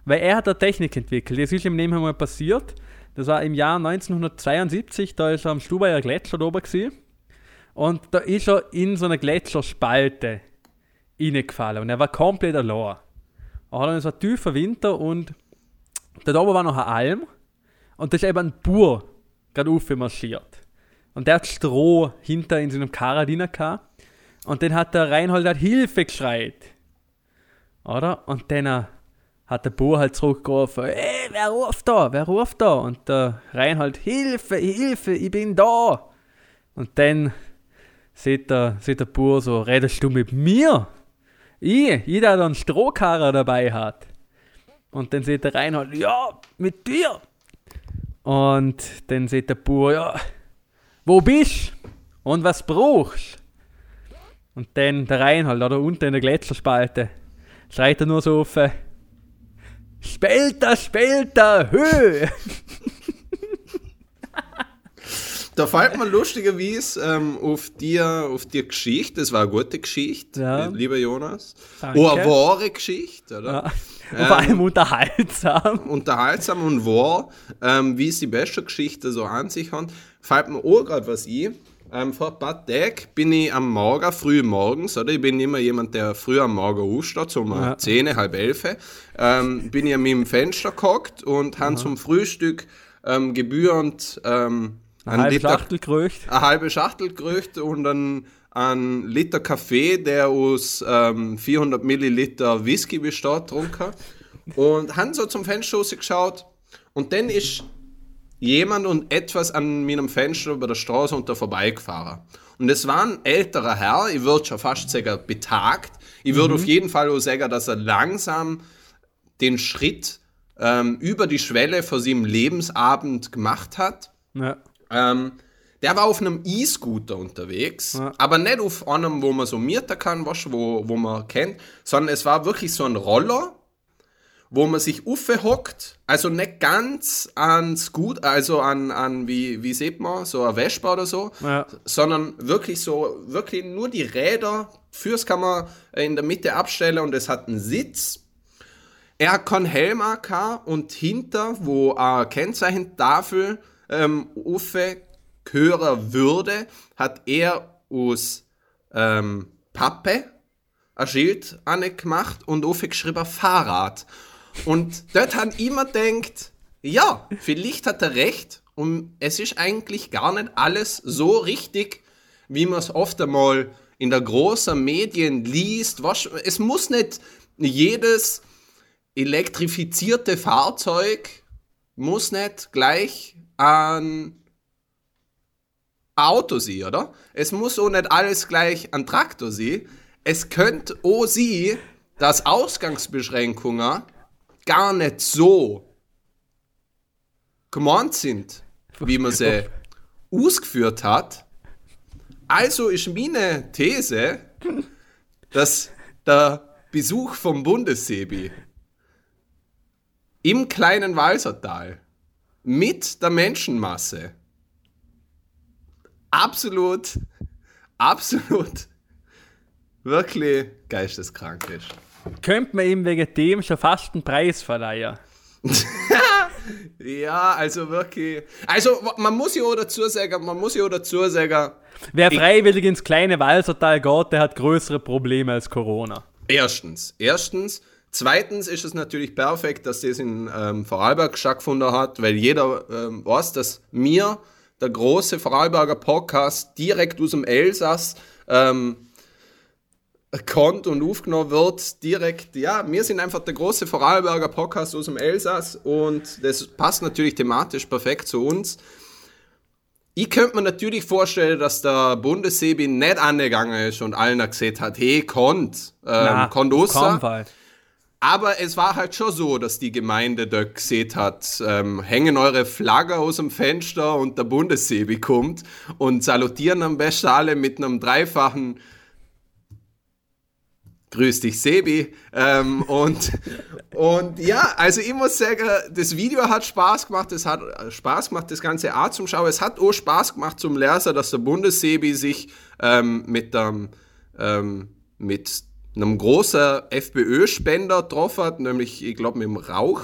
weil er hat eine Technik entwickelt. Das ist ihm nämlich mal passiert. Das war im Jahr 1972, da ist er am Stubaier Gletscher oben gewesen. Und da ist er in so einer Gletscherspalte reingefallen und er war komplett allein. Oder? Es war tiefer Winter und da oben war noch eine Alm und da ist eben ein Bur gerade aufmarschiert. Und der hat Stroh hinter in seinem Karadiner gehabt und dann hat der Reinhold halt Hilfe geschreit. Oder? Und dann hat der Bauer halt zurückgerufen, ey, wer ruft da, wer ruft da? Und der Reinhold, Hilfe, Hilfe, ich bin da. Und dann sieht der, sieht der Bauer so, redest du mit mir? Ich, ich, der einen Strohkarrer dabei hat. Und dann sieht der Reinhold, ja, mit dir. Und dann sieht der Bauer, ja, wo bist und was brauchst? Und dann der Reinhold, da unten in der Gletscherspalte, schreit er nur so auf, Spelter, Spelter, Höhe! Da fällt mir lustigerweise ähm, auf, die, auf die Geschichte, das war eine gute Geschichte, Ja. lieber Jonas. Danke. Oh, eine wahre Geschichte, oder? Ja. Und vor allem unterhaltsam. Unterhaltsam und wahr, ähm, wie es die beste Geschichte so an sich hat, fällt mir auch gerade was ein. Ähm, vor ein paar Tagen bin ich am Morgen, früh morgens, oder? Ich bin immer jemand, der früh am Morgen aufsteht, so um Ja. 10, halb 11. Ähm, bin ich an meinem Fenster gehockt und habe zum Frühstück ähm, gebührend ähm, Eine einen halbe Liter, Schachtel gerücht. eine halbe Schachtel gerücht und dann einen Liter Kaffee, der aus ähm, 400 Milliliter Whisky besteht, getrunken. Und haben so zum Fenster geschaut und dann ist jemand und etwas an meinem Fenster über der Straße unter vorbeigefahren. Und es war ein älterer Herr, ich würde schon fast sagen betagt. Ich würde auf jeden Fall auch sagen, dass er langsam den Schritt ähm, über die Schwelle vor seinem Lebensabend gemacht hat. Ja. Ähm, der war auf einem E-Scooter unterwegs, Ja. aber nicht auf einem, wo man so mieten kann, weißt, wo, wo man kennt, sondern es war wirklich so ein Roller, wo man sich hockt, also nicht ganz an Scoot, also an, an wie, wie sieht man, so ein Vespa oder so, Ja. sondern wirklich so, wirklich nur die Räder, fürs kann man in der Mitte abstellen und es hat einen Sitz. Er hat keinen Helm gehabt und hinter, wo eine Kennzeichentafel ähm, aufgehören würde, hat er aus ähm, Pappe ein Schild gemacht und aufgeschrieben Fahrrad. Und dort haben immer denkt, ja, vielleicht hat er recht und es ist eigentlich gar nicht alles so richtig, wie man es oft einmal in der großen Medien liest. Es muss nicht jedes elektrifizierte Fahrzeug muss nicht gleich ein Auto sein, oder? Es muss auch nicht alles gleich ein Traktor sein. Es könnte auch sein, dass Ausgangsbeschränkungen gar nicht so gemeint sind, wie man sie ausgeführt hat. Also ist meine These, dass der Besuch vom Bundessebi im kleinen Walsertal mit der Menschenmasse absolut, absolut wirklich geisteskrank ist. Könnte man ihm wegen dem schon fast einen Preis verleihen? Ja, also wirklich. Also man muss ja auch dazu sagen, man muss ja auch dazu sagen, Wer freiwillig ins kleine Walsertal geht, der hat größere Probleme als Corona. Erstens. Erstens. Zweitens ist es natürlich perfekt, dass das in ähm, Vorarlberg stattgefunden hat, weil jeder ähm, weiß, dass mir, der große Vorarlberger Podcast, direkt aus dem Elsass ähm, kommt und aufgenommen wird. Direkt, ja, wir sind einfach der große Vorarlberger Podcast aus dem Elsass und das passt natürlich thematisch perfekt zu uns. Ich könnte mir natürlich vorstellen, dass der Bundessebi nicht angegangen ist und allen gesagt hat, hey, konnt, ähm, keinen Fall. Aber es war halt schon so, dass die Gemeinde da gesehen hat, ähm, hängen eure Flagge aus dem Fenster und der Bundessebi kommt und salutieren am besten alle mit einem dreifachen Grüß dich, Sebi. Ähm, und, und ja, also ich muss sagen, das Video hat Spaß gemacht, es hat Spaß gemacht, das ganze Art zum Schauen. Es hat auch Spaß gemacht zum Leser, dass der Bundessebi sich ähm, mit, ähm, mit einem großen FPÖ-Spender getroffen hat, nämlich, ich glaube, mit dem Rauch,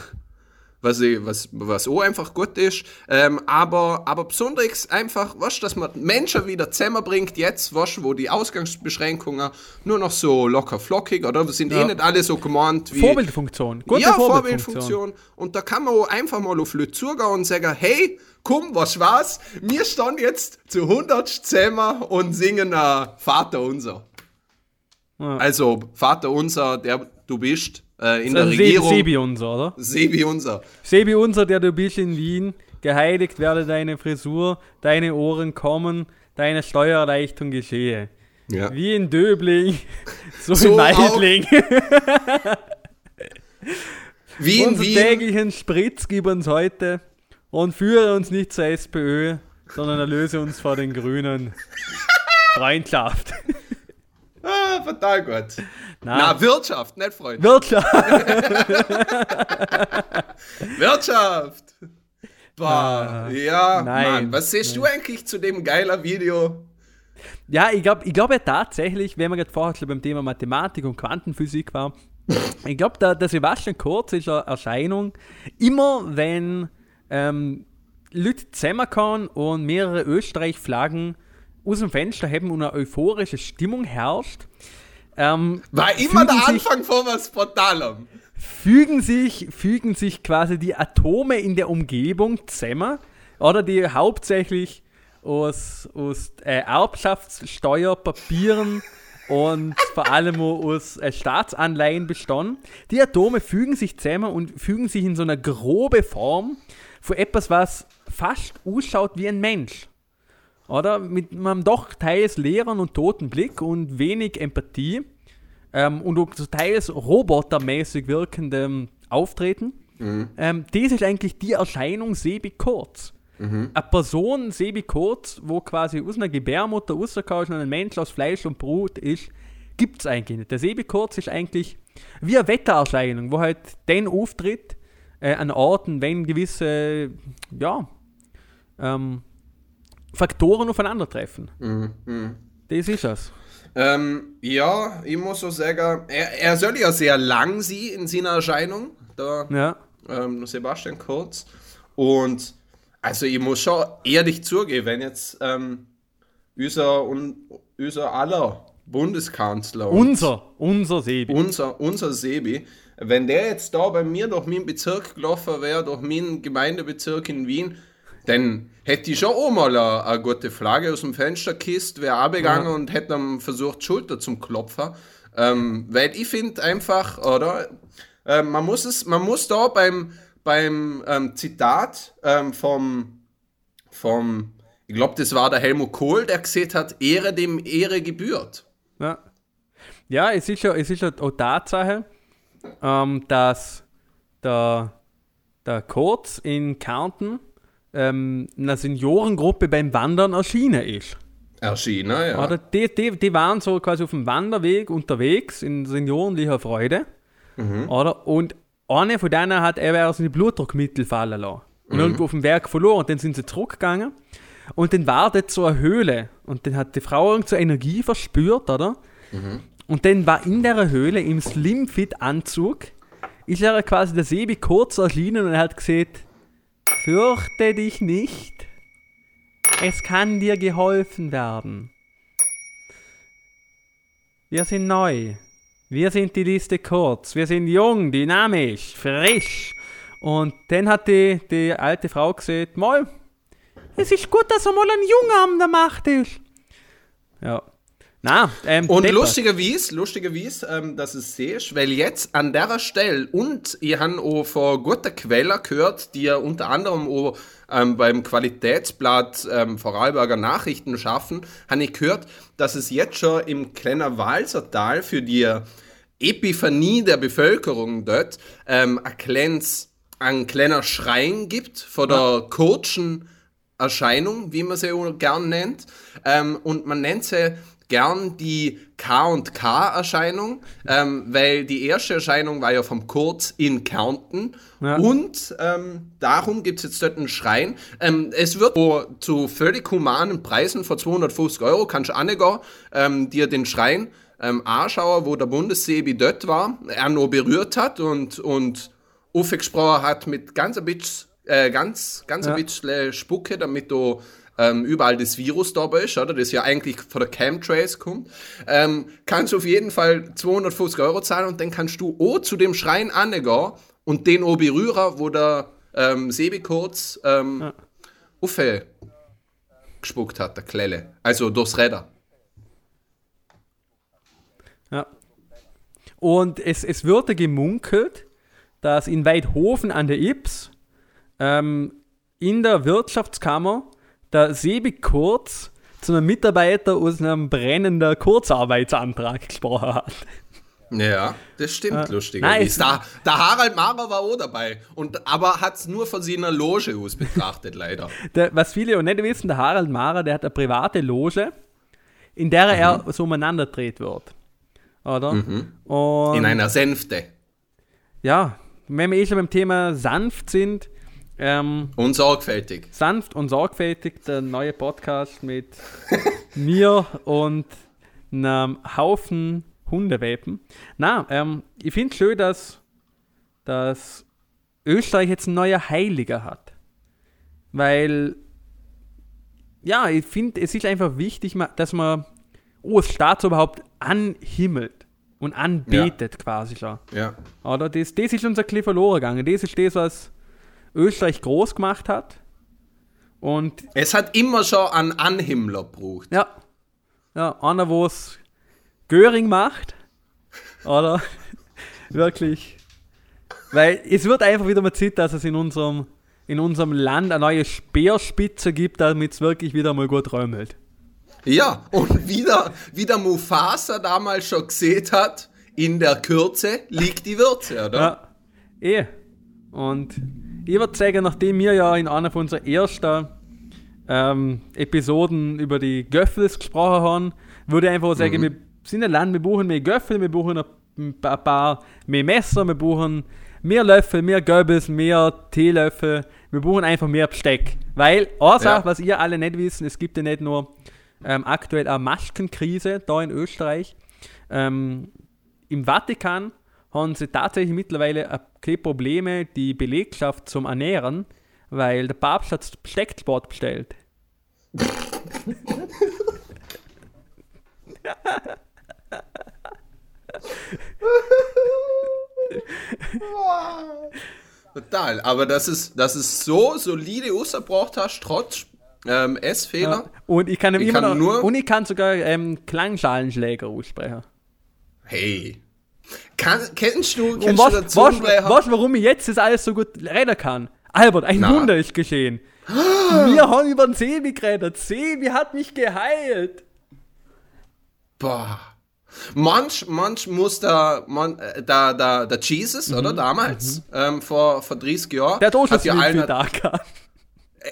was, ich, was, was auch einfach gut ist. Ähm, aber, aber besonders einfach, was, dass man Menschen wieder zusammenbringt, jetzt, was, wo die Ausgangsbeschränkungen nur noch so locker flockig, oder? Sind Ja. eh nicht alle so gemeint wie. Vorbildfunktion. Gute ja, Vorbildfunktion. Vorbildfunktion. Und da kann man auch einfach mal auf Leute zugehen und sagen, hey, komm, was war's? Wir stehen jetzt zu 100 zusammen und singen äh, Vater unser. Ja. Also, Vater unser, der du bist, äh, in Also der Regierung. Sebi unser, oder? Sebi unser. Sebi unser, der du bist in Wien, geheiligt werde deine Frisur, deine Ohren kommen, deine Steuererleichterung geschehe. Ja. Wie in Döbling, so, So in Meidling. Wien, Unser Wien. täglichen Spritz gib uns heute und führe uns nicht zur SPÖ, sondern erlöse uns vor den Grünen. Freundschaft. Ah, total gut. Na, Na, Wirtschaft, nicht Freund. Wirtschaft. Wirtschaft. Boah, ja, Ah, nein, Mann. Was siehst du eigentlich zu dem geiler Video? Ja, ich glaube ich glaub ja tatsächlich, wenn wir gerade vorher schon beim Thema Mathematik und Quantenphysik war, ich glaube, der, der Sebastian Kurz ist eine Erscheinung, immer wenn ähm, Leute zusammenkommen und mehrere Österreich-Flaggen aus dem Fenster haben und eine euphorische Stimmung herrscht, ähm, War immer der Anfang von was Brutalem. fügen sich, fügen sich quasi die Atome in der Umgebung zusammen, oder die hauptsächlich aus, aus äh, Erbschaftssteuerpapieren und vor allem aus äh, Staatsanleihen bestanden. Die Atome fügen sich zusammen und fügen sich in so einer grobe Form von etwas, was fast ausschaut wie ein Mensch. Oder? Mit einem doch teils leeren und toten Blick und wenig Empathie ähm, und auch teils robotermäßig wirkendem Auftreten. Ähm, das ist eigentlich die Erscheinung Sebi Kurz. Eine Person, Sebi Kurz, wo quasi aus einer Gebärmutter rausgekommen ist und ein Mensch aus Fleisch und Blut ist, gibt es eigentlich nicht. Der Sebi Kurz ist eigentlich wie eine Wettererscheinung, wo halt den auftritt äh, an Orten, wenn gewisse, ja, ähm, Faktoren aufeinandertreffen. Das ist es. Ähm, ja, ich muss so sagen, er, er soll ja sehr lang sein in seiner Erscheinung, der Ja. ähm, Sebastian Kurz. Und also ich muss schon ehrlich zugeben, wenn jetzt ähm, unser, un, unser aller Bundeskanzler und Unser, unser Sebi. unser, unser Sebi, wenn der jetzt da bei mir durch meinen Bezirk gelaufen wäre, durch meinen Gemeindebezirk in Wien, dann hätte ich schon auch mal eine, eine gute Flagge aus dem Fenster gekisst, wäre abgegangen Ja. und hätte dann versucht, Schulter zum Klopfen. Ähm, weil ich finde einfach, oder? Ähm, man, muss es, man muss da beim, beim ähm, Zitat ähm, vom, vom, ich glaube, das war der Helmut Kohl, der gesagt hat, Ehre dem Ehre gebührt. Ja, ja es, ist ja, es ist ja auch Tatsache, ähm, dass der, der Kurz in Kärnten ähm, einer Seniorengruppe beim Wandern erschienen ist. Erschienen, ja. Oder die, die, die waren so quasi auf dem Wanderweg unterwegs in seniorenlicher Freude. Oder? Und eine von denen hat er seine Blutdruckmittel fallen lassen. Und irgendwo auf dem Werk verloren. Und dann sind sie zurückgegangen. Und dann war dort so eine Höhle. Und dann hat die Frau so Energie verspürt, oder? Und dann war in der Höhle im Slimfit-Anzug, ist er quasi der Sebi kurz erschienen und er hat gesagt, fürchte dich nicht. Es kann dir geholfen werden. Wir sind neu. Wir sind die Liste kurz. Wir sind jung, dynamisch, frisch. Und dann hat die, die alte Frau gesagt, mal, es ist gut, dass er mal ein Junge an der Macht ist. Ja. Na, ähm, Und deppert. lustigerweise, lustigerweise, ähm, dass es siehst, weil jetzt an der Stelle und ich habe auch von guter Quelle gehört, die ja unter anderem auch ähm, beim Qualitätsblatt ähm, Vorarlberger Nachrichten schaffen, habe ich gehört, dass es jetzt schon im kleinen Walsertal für die Epiphanie der Bevölkerung dort ähm, ein, kleines, ein kleiner Schrein gibt vor der kurzen Erscheinung, wie man sie auch gern nennt. Ähm, und man nennt sie gern die K&K-Erscheinung, ähm, weil die erste Erscheinung war ja vom Kurz in Kärnten. Ja. Und ähm, darum gibt es jetzt dort einen Schrein. Ähm, es wird zu völlig humanen Preisen von 250 Euro, kannst du angehen, ähm, dir den Schrein ähm, anschauen, wo der Bundessebi dort war, er noch berührt hat und, und aufgesprochen hat mit ganz ein bisschen, äh, ganz, ganz Ja. ein bisschen Spucke, damit du ähm, überall das Virus da ist, oder? Das ja eigentlich von der Chemtrace kommt. Ähm, kannst du auf jeden Fall 250 Euro zahlen und dann kannst du auch zu dem Schrein angehen und den auch berühren, wo der ähm, Sebi kurz ähm, Ja. Uffe gespuckt hat, der Klelle. Also durchs Räder. Ja. Und es, es wurde gemunkelt, dass in Weidhofen an der Ips ähm, in der Wirtschaftskammer der Sebi Kurz zu einem Mitarbeiter aus einem brennenden Kurzarbeitsantrag gesprochen hat. Ja, das stimmt, Äh, lustigerweise. Da, der Harald Mara war auch dabei. Und, aber hat es nur von seiner Loge aus betrachtet, leider. Der, was viele auch nicht wissen, der Harald Mara, der hat eine private Loge, in der er so umeinander dreht wird. Oder? Und In einer Sänfte. ja, wenn wir eh schon beim Thema sanft sind, ähm, Und sorgfältig. sanft und sorgfältig, der neue Podcast mit mir und einem Haufen Hundewelpen. Na, ähm, ich finde schön, dass, dass Österreich jetzt ein neuer Heiliger hat. Weil, ja, ich finde, es ist einfach wichtig, dass man oh, das Staatsoberhaupt anhimmelt und anbetet quasi schon. Ja. Oder? Das, das ist unser Cliff verloren gegangen. Das ist das, was Österreich groß gemacht hat. Und Es hat immer schon einen Anhimmler gebraucht. ja, ja einer, wo es Göring macht. Oder? Wirklich. Weil es wird einfach wieder mal Zeit, dass es in unserem, in unserem Land eine neue Speerspitze gibt, damit es wirklich wieder mal gut räumelt. Ja, und wieder, wie der Mufasa damals schon gesehen hat, in der Kürze liegt die Würze, oder? Ja, eh. Und ich würde sagen, nachdem wir ja in einer von unseren ersten ähm, Episoden über die Göffels gesprochen haben, würde ich einfach sagen, wir sind ein Land, wir brauchen mehr Göffel, wir brauchen ein pa- paar mehr Messer, wir brauchen mehr Löffel, mehr Goebbels, mehr Teelöffel, wir brauchen einfach mehr Besteck. Weil, also, Ja. was ihr alle nicht wissen, es gibt ja nicht nur ähm, aktuell eine Maskenkrise da in Österreich. Ähm, Im Vatikan haben sie tatsächlich mittlerweile ein paar Probleme, die Belegschaft zum Ernähren, weil der Papst hat das Bestecksport bestellt. Total. Aber dass es, dass es so solide ausgebracht hast, trotz ähm, S-Fehler. Und ich kann, ihm Ich immer kann noch, nur- und ich kann sogar ähm, Klangschalenschläger aussprechen. Hey. Kann, kennst du, Und kennst was, du was, was, warum ich jetzt das alles so gut reden kann? Albert, ein Na. Wunder ist geschehen. Wir haben über den Sebi geredet. Sebi hat mich geheilt. Boah. Manch, manch muss der, man, äh, der, der, der Jesus, oder damals, ähm, vor, vor 30 Jahren, Mhm. Der hat schon ja allen, viel da gehabt.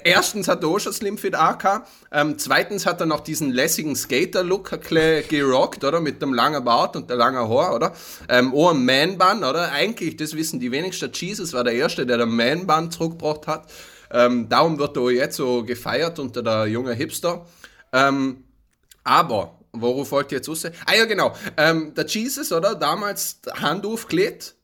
Erstens hat er auch schon Slim Fit AK, ähm, zweitens hat er noch diesen lässigen Skater-Look gerockt, oder, mit dem langen Bart und der langen Haar, oder, ähm, auch ein Man-Bun, oder, eigentlich, das wissen die wenigsten, Jesus war der Erste, der den Man-Bun zurückgebracht hat, ähm, darum wird er auch jetzt so gefeiert unter der junge Hipster, ähm, aber, worauf wollte ich jetzt raus? Ah ja, genau. Ähm, der Jesus, oder? Damals Hand aufgelegt.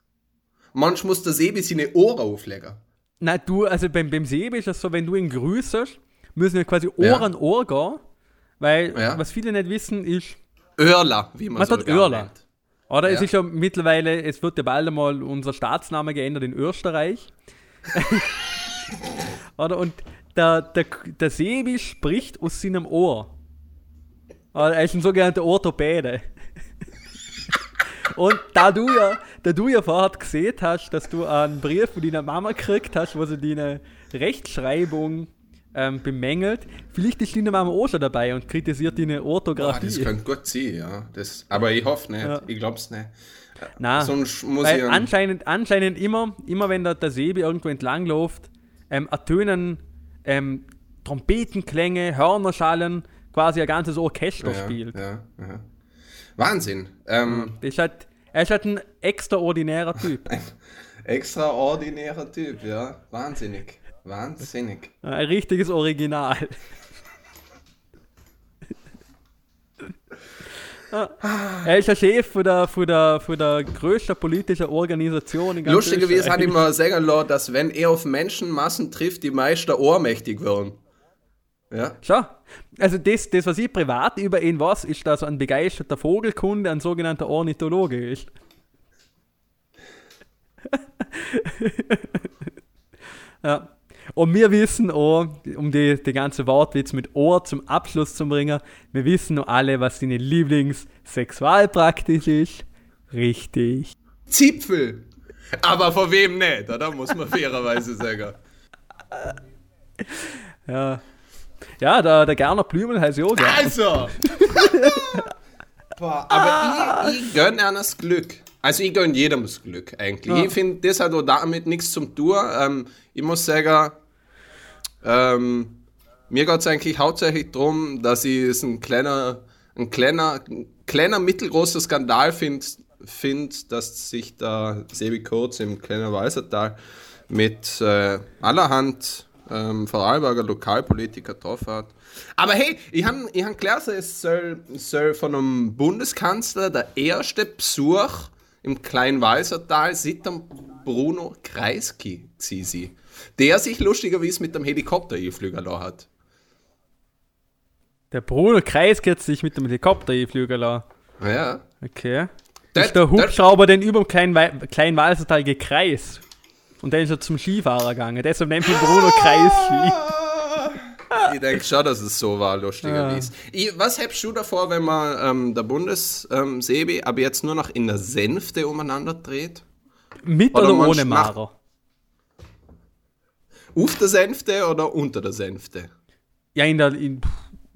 Manch muss der Sebi seine Ohren auflegen. Nein, du, also beim, beim Sebi ist es so, wenn du ihn grüßest, müssen wir quasi Ohr Ja. an Ohr gehen. Weil, Ja. was viele nicht wissen, ist, Örler, wie man, Man so sagt Örler. nennt. oder es Ja. ist ja mittlerweile, es wird ja bald einmal unser Staatsname geändert in Österreich. oder und der, der, der Sebi spricht aus seinem Ohr. Oder er ist ein sogenannter Orthopäde. Und da du ja, da du ja vorher gesehen hast, dass du einen Brief von deiner Mama gekriegt hast, wo sie deine Rechtschreibung ähm, bemängelt, vielleicht ist deine Mama auch schon dabei und kritisiert deine Boah, Orthographie. das könnte gut sein, ja. Das, aber ich hoffe nicht. Ja. Ich glaub's nicht. Na, Sonst muss weil ich. anscheinend, anscheinend immer, immer wenn der, der Sebi irgendwo entlang läuft, ähm, ertönen ähm, Trompetenklänge, Hörnerschallen, quasi ein ganzes Orchester ja, spielt. ja, ja. Wahnsinn. Ähm, Das ist halt, er ist halt ein extraordinärer Typ. extraordinärer Typ, ja. Wahnsinnig. Wahnsinnig. Ein richtiges Original. Ja. Er ist der Chef von der, von der, von der größten politischen Organisation in ganz Lustigerweise hat mal sagen lassen, dass wenn er auf Menschenmassen trifft, die meisten ohrmächtig werden. Ja. Schau, also das, das, was ich privat über ihn weiß, ist, dass er ein begeisterter Vogelkunde, ein sogenannter Ornithologe ist. ja. Und wir wissen auch, um die, die ganze Wortwitz mit Ohr zum Abschluss zu bringen, wir wissen noch alle, was deine Lieblingssexualpraktik ist. Richtig. Zipfel. Aber von wem nicht, oder? Muss man fairerweise sagen. Ja. Ja, der, der Gerner Blümel heißt Gerner. Also! Boah, aber ich, ich gönne das Glück. Also ich gönne jedem das Glück eigentlich. Ja. Ich finde, das hat auch damit nichts zum tun. Ähm, ich muss sagen, ähm, mir geht es eigentlich hauptsächlich darum, dass ich es ein kleiner, ein kleiner, ein kleiner mittelgroßer Skandal finde, find, dass sich da Sebi Kurz im kleinen Weißertal mit äh, allerhand ähm, Vorarlberger Lokalpolitiker getroffen hat. Aber hey, ich habe ich hab gelesen, es soll, soll von einem Bundeskanzler der erste Besuch im kleinen Weißertal seit dem Bruno Kreisky gewesen der sich lustigerweise mit dem Helikopter einflügen lassen hat. Der Bruno Kreis geht sich mit dem Helikopter einfliegen lassen. Ja. Okay. Das- ist der das- Hubschrauber denn über dem kleinen, Wei kleinen Walsertal gekreist? Und dann ist er zum Skifahrer gegangen. Deshalb nennt ihn Bruno Kreisky. Ich denke schon, dass es so war, lustigerweise. Ich, was hättest du davor, wenn man ähm, der Bundessebi aber jetzt nur noch in der Sänfte umeinander dreht? Mit Oder oder, ohne Mara? Auf der Sänfte oder unter der Sänfte? Ja, in der. In,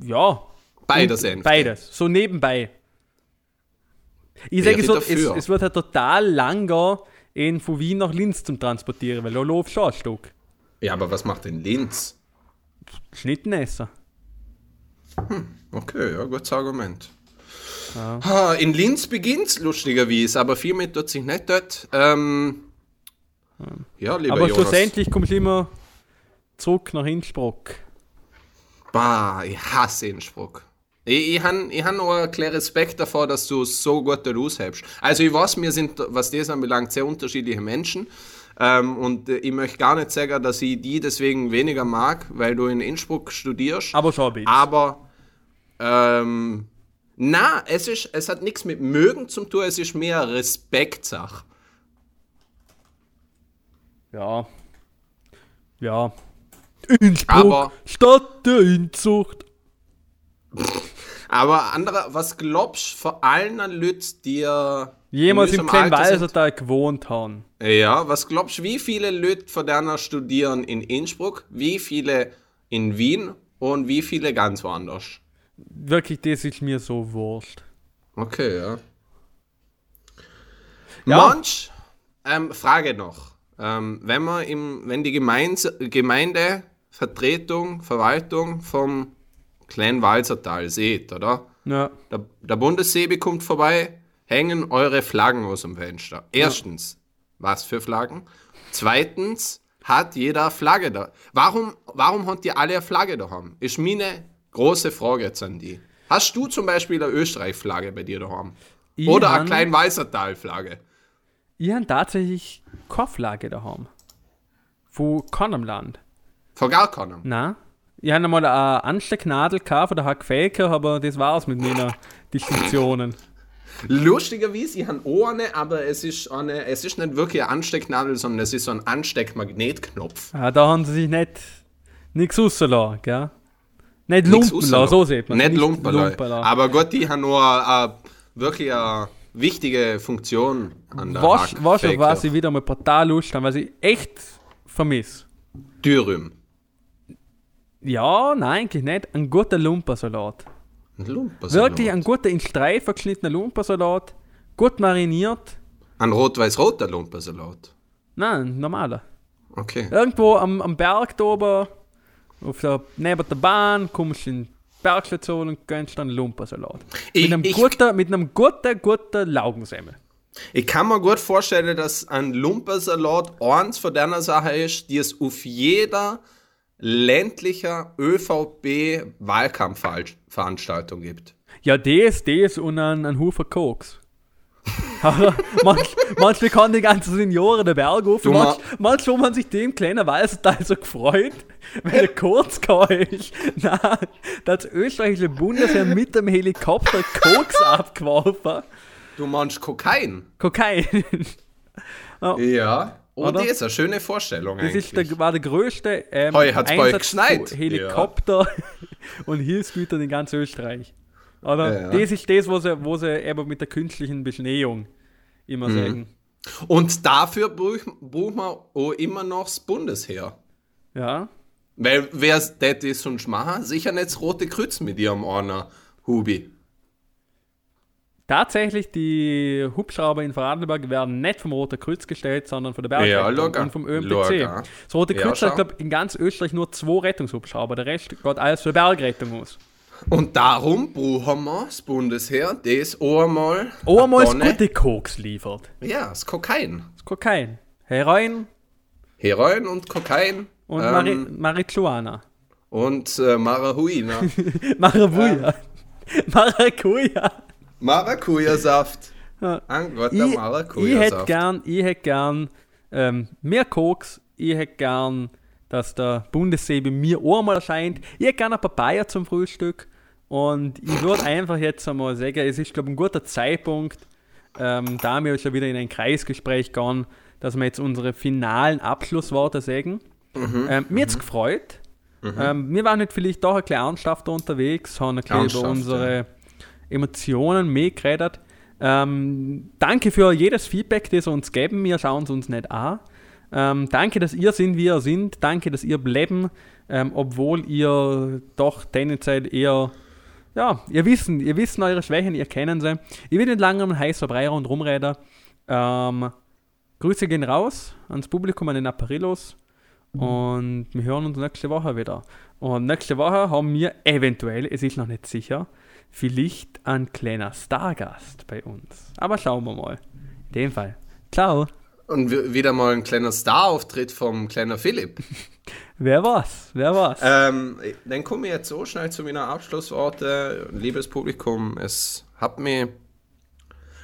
ja. Bei der Sänfte. Beides. So nebenbei. Ich sage, es, wird- es, es wird halt total lang gehen, ihn von Wien nach Linz zum Transportieren, weil da läuft schon ein Stück. Ja, aber was macht denn Linz? Schnitten essen. Okay, ja, gutes Argument. Ha, in Linz beginnt's lustigerweise, aber viel mehr tut sich nicht dort. Ähm, ja, lieber Aber Jonas. schlussendlich kommst du immer zurück nach Innsbruck. Bah, ich hasse Innsbruck. Ich, ich habe ich han auch ein kleinen Respekt davor, dass du so gut da raushältst. Also ich weiß, wir sind, was das anbelangt, sehr unterschiedliche Menschen. Ähm, und äh, ich möchte gar nicht sagen, dass ich die deswegen weniger mag, weil du in Innsbruck studierst. Aber schon ein bisschen. Aber ähm, na, es, ist, es hat nichts mit mögen zu tun, es ist mehr Respektsache. Ja. Ja. Innsbruck, Aber- Stadt der Inzucht. Aber andere, was glaubst du vor allen Leuten, die Jemals im kleinen? Walsertal gewohnt haben. Ja, was glaubst du, wie viele Leute von deiner studieren in Innsbruck, wie viele in Wien und wie viele ganz woanders? Wirklich, das ist mir so wurscht. Okay, ja. Ja. Manch, ähm, Frage noch. Ähm, wenn man im, wenn die Gemeinde, Gemeindevertretung, Verwaltung vom kleinen Walsertal seht, oder? Ja. Der, der Bundessebi kommt vorbei, hängen eure Flaggen aus dem Fenster. Erstens, was für Flaggen? Zweitens, hat jeder eine Flagge da. Warum, warum habt ihr alle eine Flagge daheim? Ist meine große Frage jetzt an die. Hast du zum Beispiel eine Österreich-Flagge bei dir daheim? Ich Oder eine han- kleine Weißertal-Flagge? Ich habe tatsächlich keine Flagge daheim. Von keinem Land. Von gar keinem. Nein. Ich habe einmal eine Anstecknadel gehabt von der Hack Felker, aber das war's mit meinen Distinktionen. Lustigerweise, ich habe auch eine, aber es ist, eine, es ist nicht wirklich eine Anstecknadel, sondern es ist so ein Ansteckmagnetknopf. Ja, da haben sie sich nicht nichts rausgelassen, gell? Nicht lumpen lassen, so sieht man. Nicht lumpen lassen. Aber Gott, die haben nur eine, wirklich eine wichtige Funktion an der Was, Hack- was auf was Fake ich wieder mal brutal Lust habe, was ich echt vermisse. Dürüm. Ja, nein, eigentlich nicht. Ein guter Lumpersalat. Ein Lumpersalat. Wirklich ein guter in Streifen geschnittener Lumpersalat. Gut mariniert. Ein rot-weiß-roter Lumpersalat. Nein, ein normaler. Okay. Irgendwo am, am Berg da oben, auf der, neben der Bahn, kommst du in die Bergstation und gönnst dann einen Lumpersalat. Ich- mit, einem ich- guten, mit einem guten, guten Laugensemmel. Ich kann mir gut vorstellen, dass ein Lumpersalat eins von deiner Sache ist, die es auf jeder ländlicher ÖVP-Wahlkampfveranstaltung gibt. Ja, das, das und ein, ein Haufen Koks. Manch, manchmal kann die ganzen Senioren den Berg auf. Manch, ma- manchmal haben sich dem kleinen Weißenteil so gefreut, weil er kurz ist. Nein, das österreichische Bundesheer mit dem Helikopter Koks abgeworfen. Du meinst Kokain? Kokain. Ja. Oh, das ist eine schöne Vorstellung Das eigentlich. ist der, war der größte ähm, Heu hat's Einsatz geschneit. Helikopter und Hilfsgütern in ganz Österreich. Oder? Ja, ja. Das ist das, wo sie, wo sie eben mit der künstlichen Beschneiung immer sagen. Und dafür braucht man auch immer noch das Bundesheer. Ja. Weil wer das sonst machen? Sicher nicht das Rote Kreuz mit ihrem einer Hubi. Tatsächlich, die Hubschrauber in Vorarlberg werden nicht vom Roten Kreuz gestellt, sondern von der Bergrettung locker. und vom ÖMTC. Locker. Das Rote Ja, Kreuz schau. hat, glaube in ganz Österreich nur zwei Rettungshubschrauber. Der Rest geht alles für Bergrettung aus. Und darum brauchen wir das Bundesheer, das einmal. Einmal das gute Koks liefert. Ja, das Kokain. Das Kokain. Heroin Heroin und Kokain. und ähm, Mari Marihuana. und äh, Marahuina. Marabuja. Maracuja. Maracuja-Saft. Ja. An Gott, Ich, der ich hätte Maracuja-Saft. gern, ich hätte gern ähm, mehr Koks. Ich hätte gern, dass der Bundessee bei mir auch mal erscheint. Ich hätte gern eine Papaya zum Frühstück. Und ich würde einfach jetzt einmal sagen, es ist, glaube ich, ein guter Zeitpunkt, ähm, da wir schon wieder in ein Kreisgespräch gehen, dass wir jetzt unsere finalen Abschlussworte sagen. Ähm, mir hat's gefreut. Ähm, wir waren nicht vielleicht doch ein bisschen ernsthafter unterwegs, haben ein bisschen über unsere Emotionen mehr geredet. Ähm, danke für jedes Feedback, das ihr uns geben. Wir schauen es uns nicht an. Ähm, danke, dass ihr sind, wie ihr sind. Danke, dass ihr bleiben, ähm, obwohl ihr doch tendenziell eher, ja, ihr wissen, ihr wissen eure Schwächen, ihr kennen sie. Ich will nicht lange um heiß Verbreier und rumreden. Ähm, Grüße gehen raus ans Publikum, an den Apparillos. Und wir hören uns nächste Woche wieder. Und nächste Woche haben wir eventuell, es ist noch nicht sicher, vielleicht ein kleiner Stargast bei uns. Aber schauen wir mal. In dem Fall. Ciao. Und wi- wieder mal ein kleiner Star-Auftritt vom kleinen Philipp. Wer war's? Wer war's? Ähm, dann komme ich jetzt so schnell zu meiner Abschlussworte. Liebes Publikum, es hat mich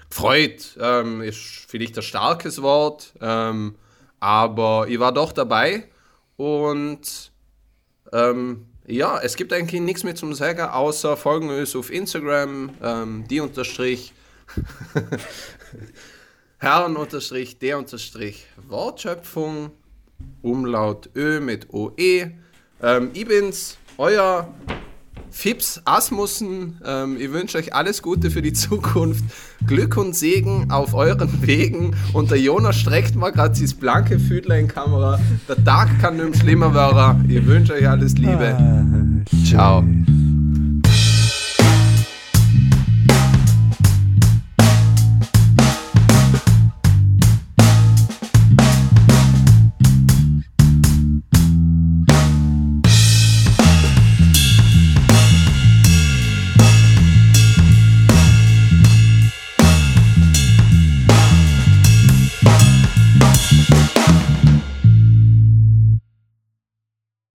gefreut. Ähm, ist vielleicht ein starkes Wort, ähm, aber ich war doch dabei und ähm, ja, es gibt eigentlich nichts mehr zum Sagen, außer folgen uns auf Instagram, ähm, die unterstrich Herren unterstrich der unterstrich Wortschöpfung Umlaut Ö mit OE. Ähm, ich bin's, euer Fips Asmussen. Ähm, ich wünsche euch alles Gute für die Zukunft. Glück und Segen auf euren Wegen. Und der Jonas streckt mal gerade dieses blanke Füdler in Kamera. Der Tag kann mehr schlimmer werden. Ich wünsche euch alles Liebe. Ciao.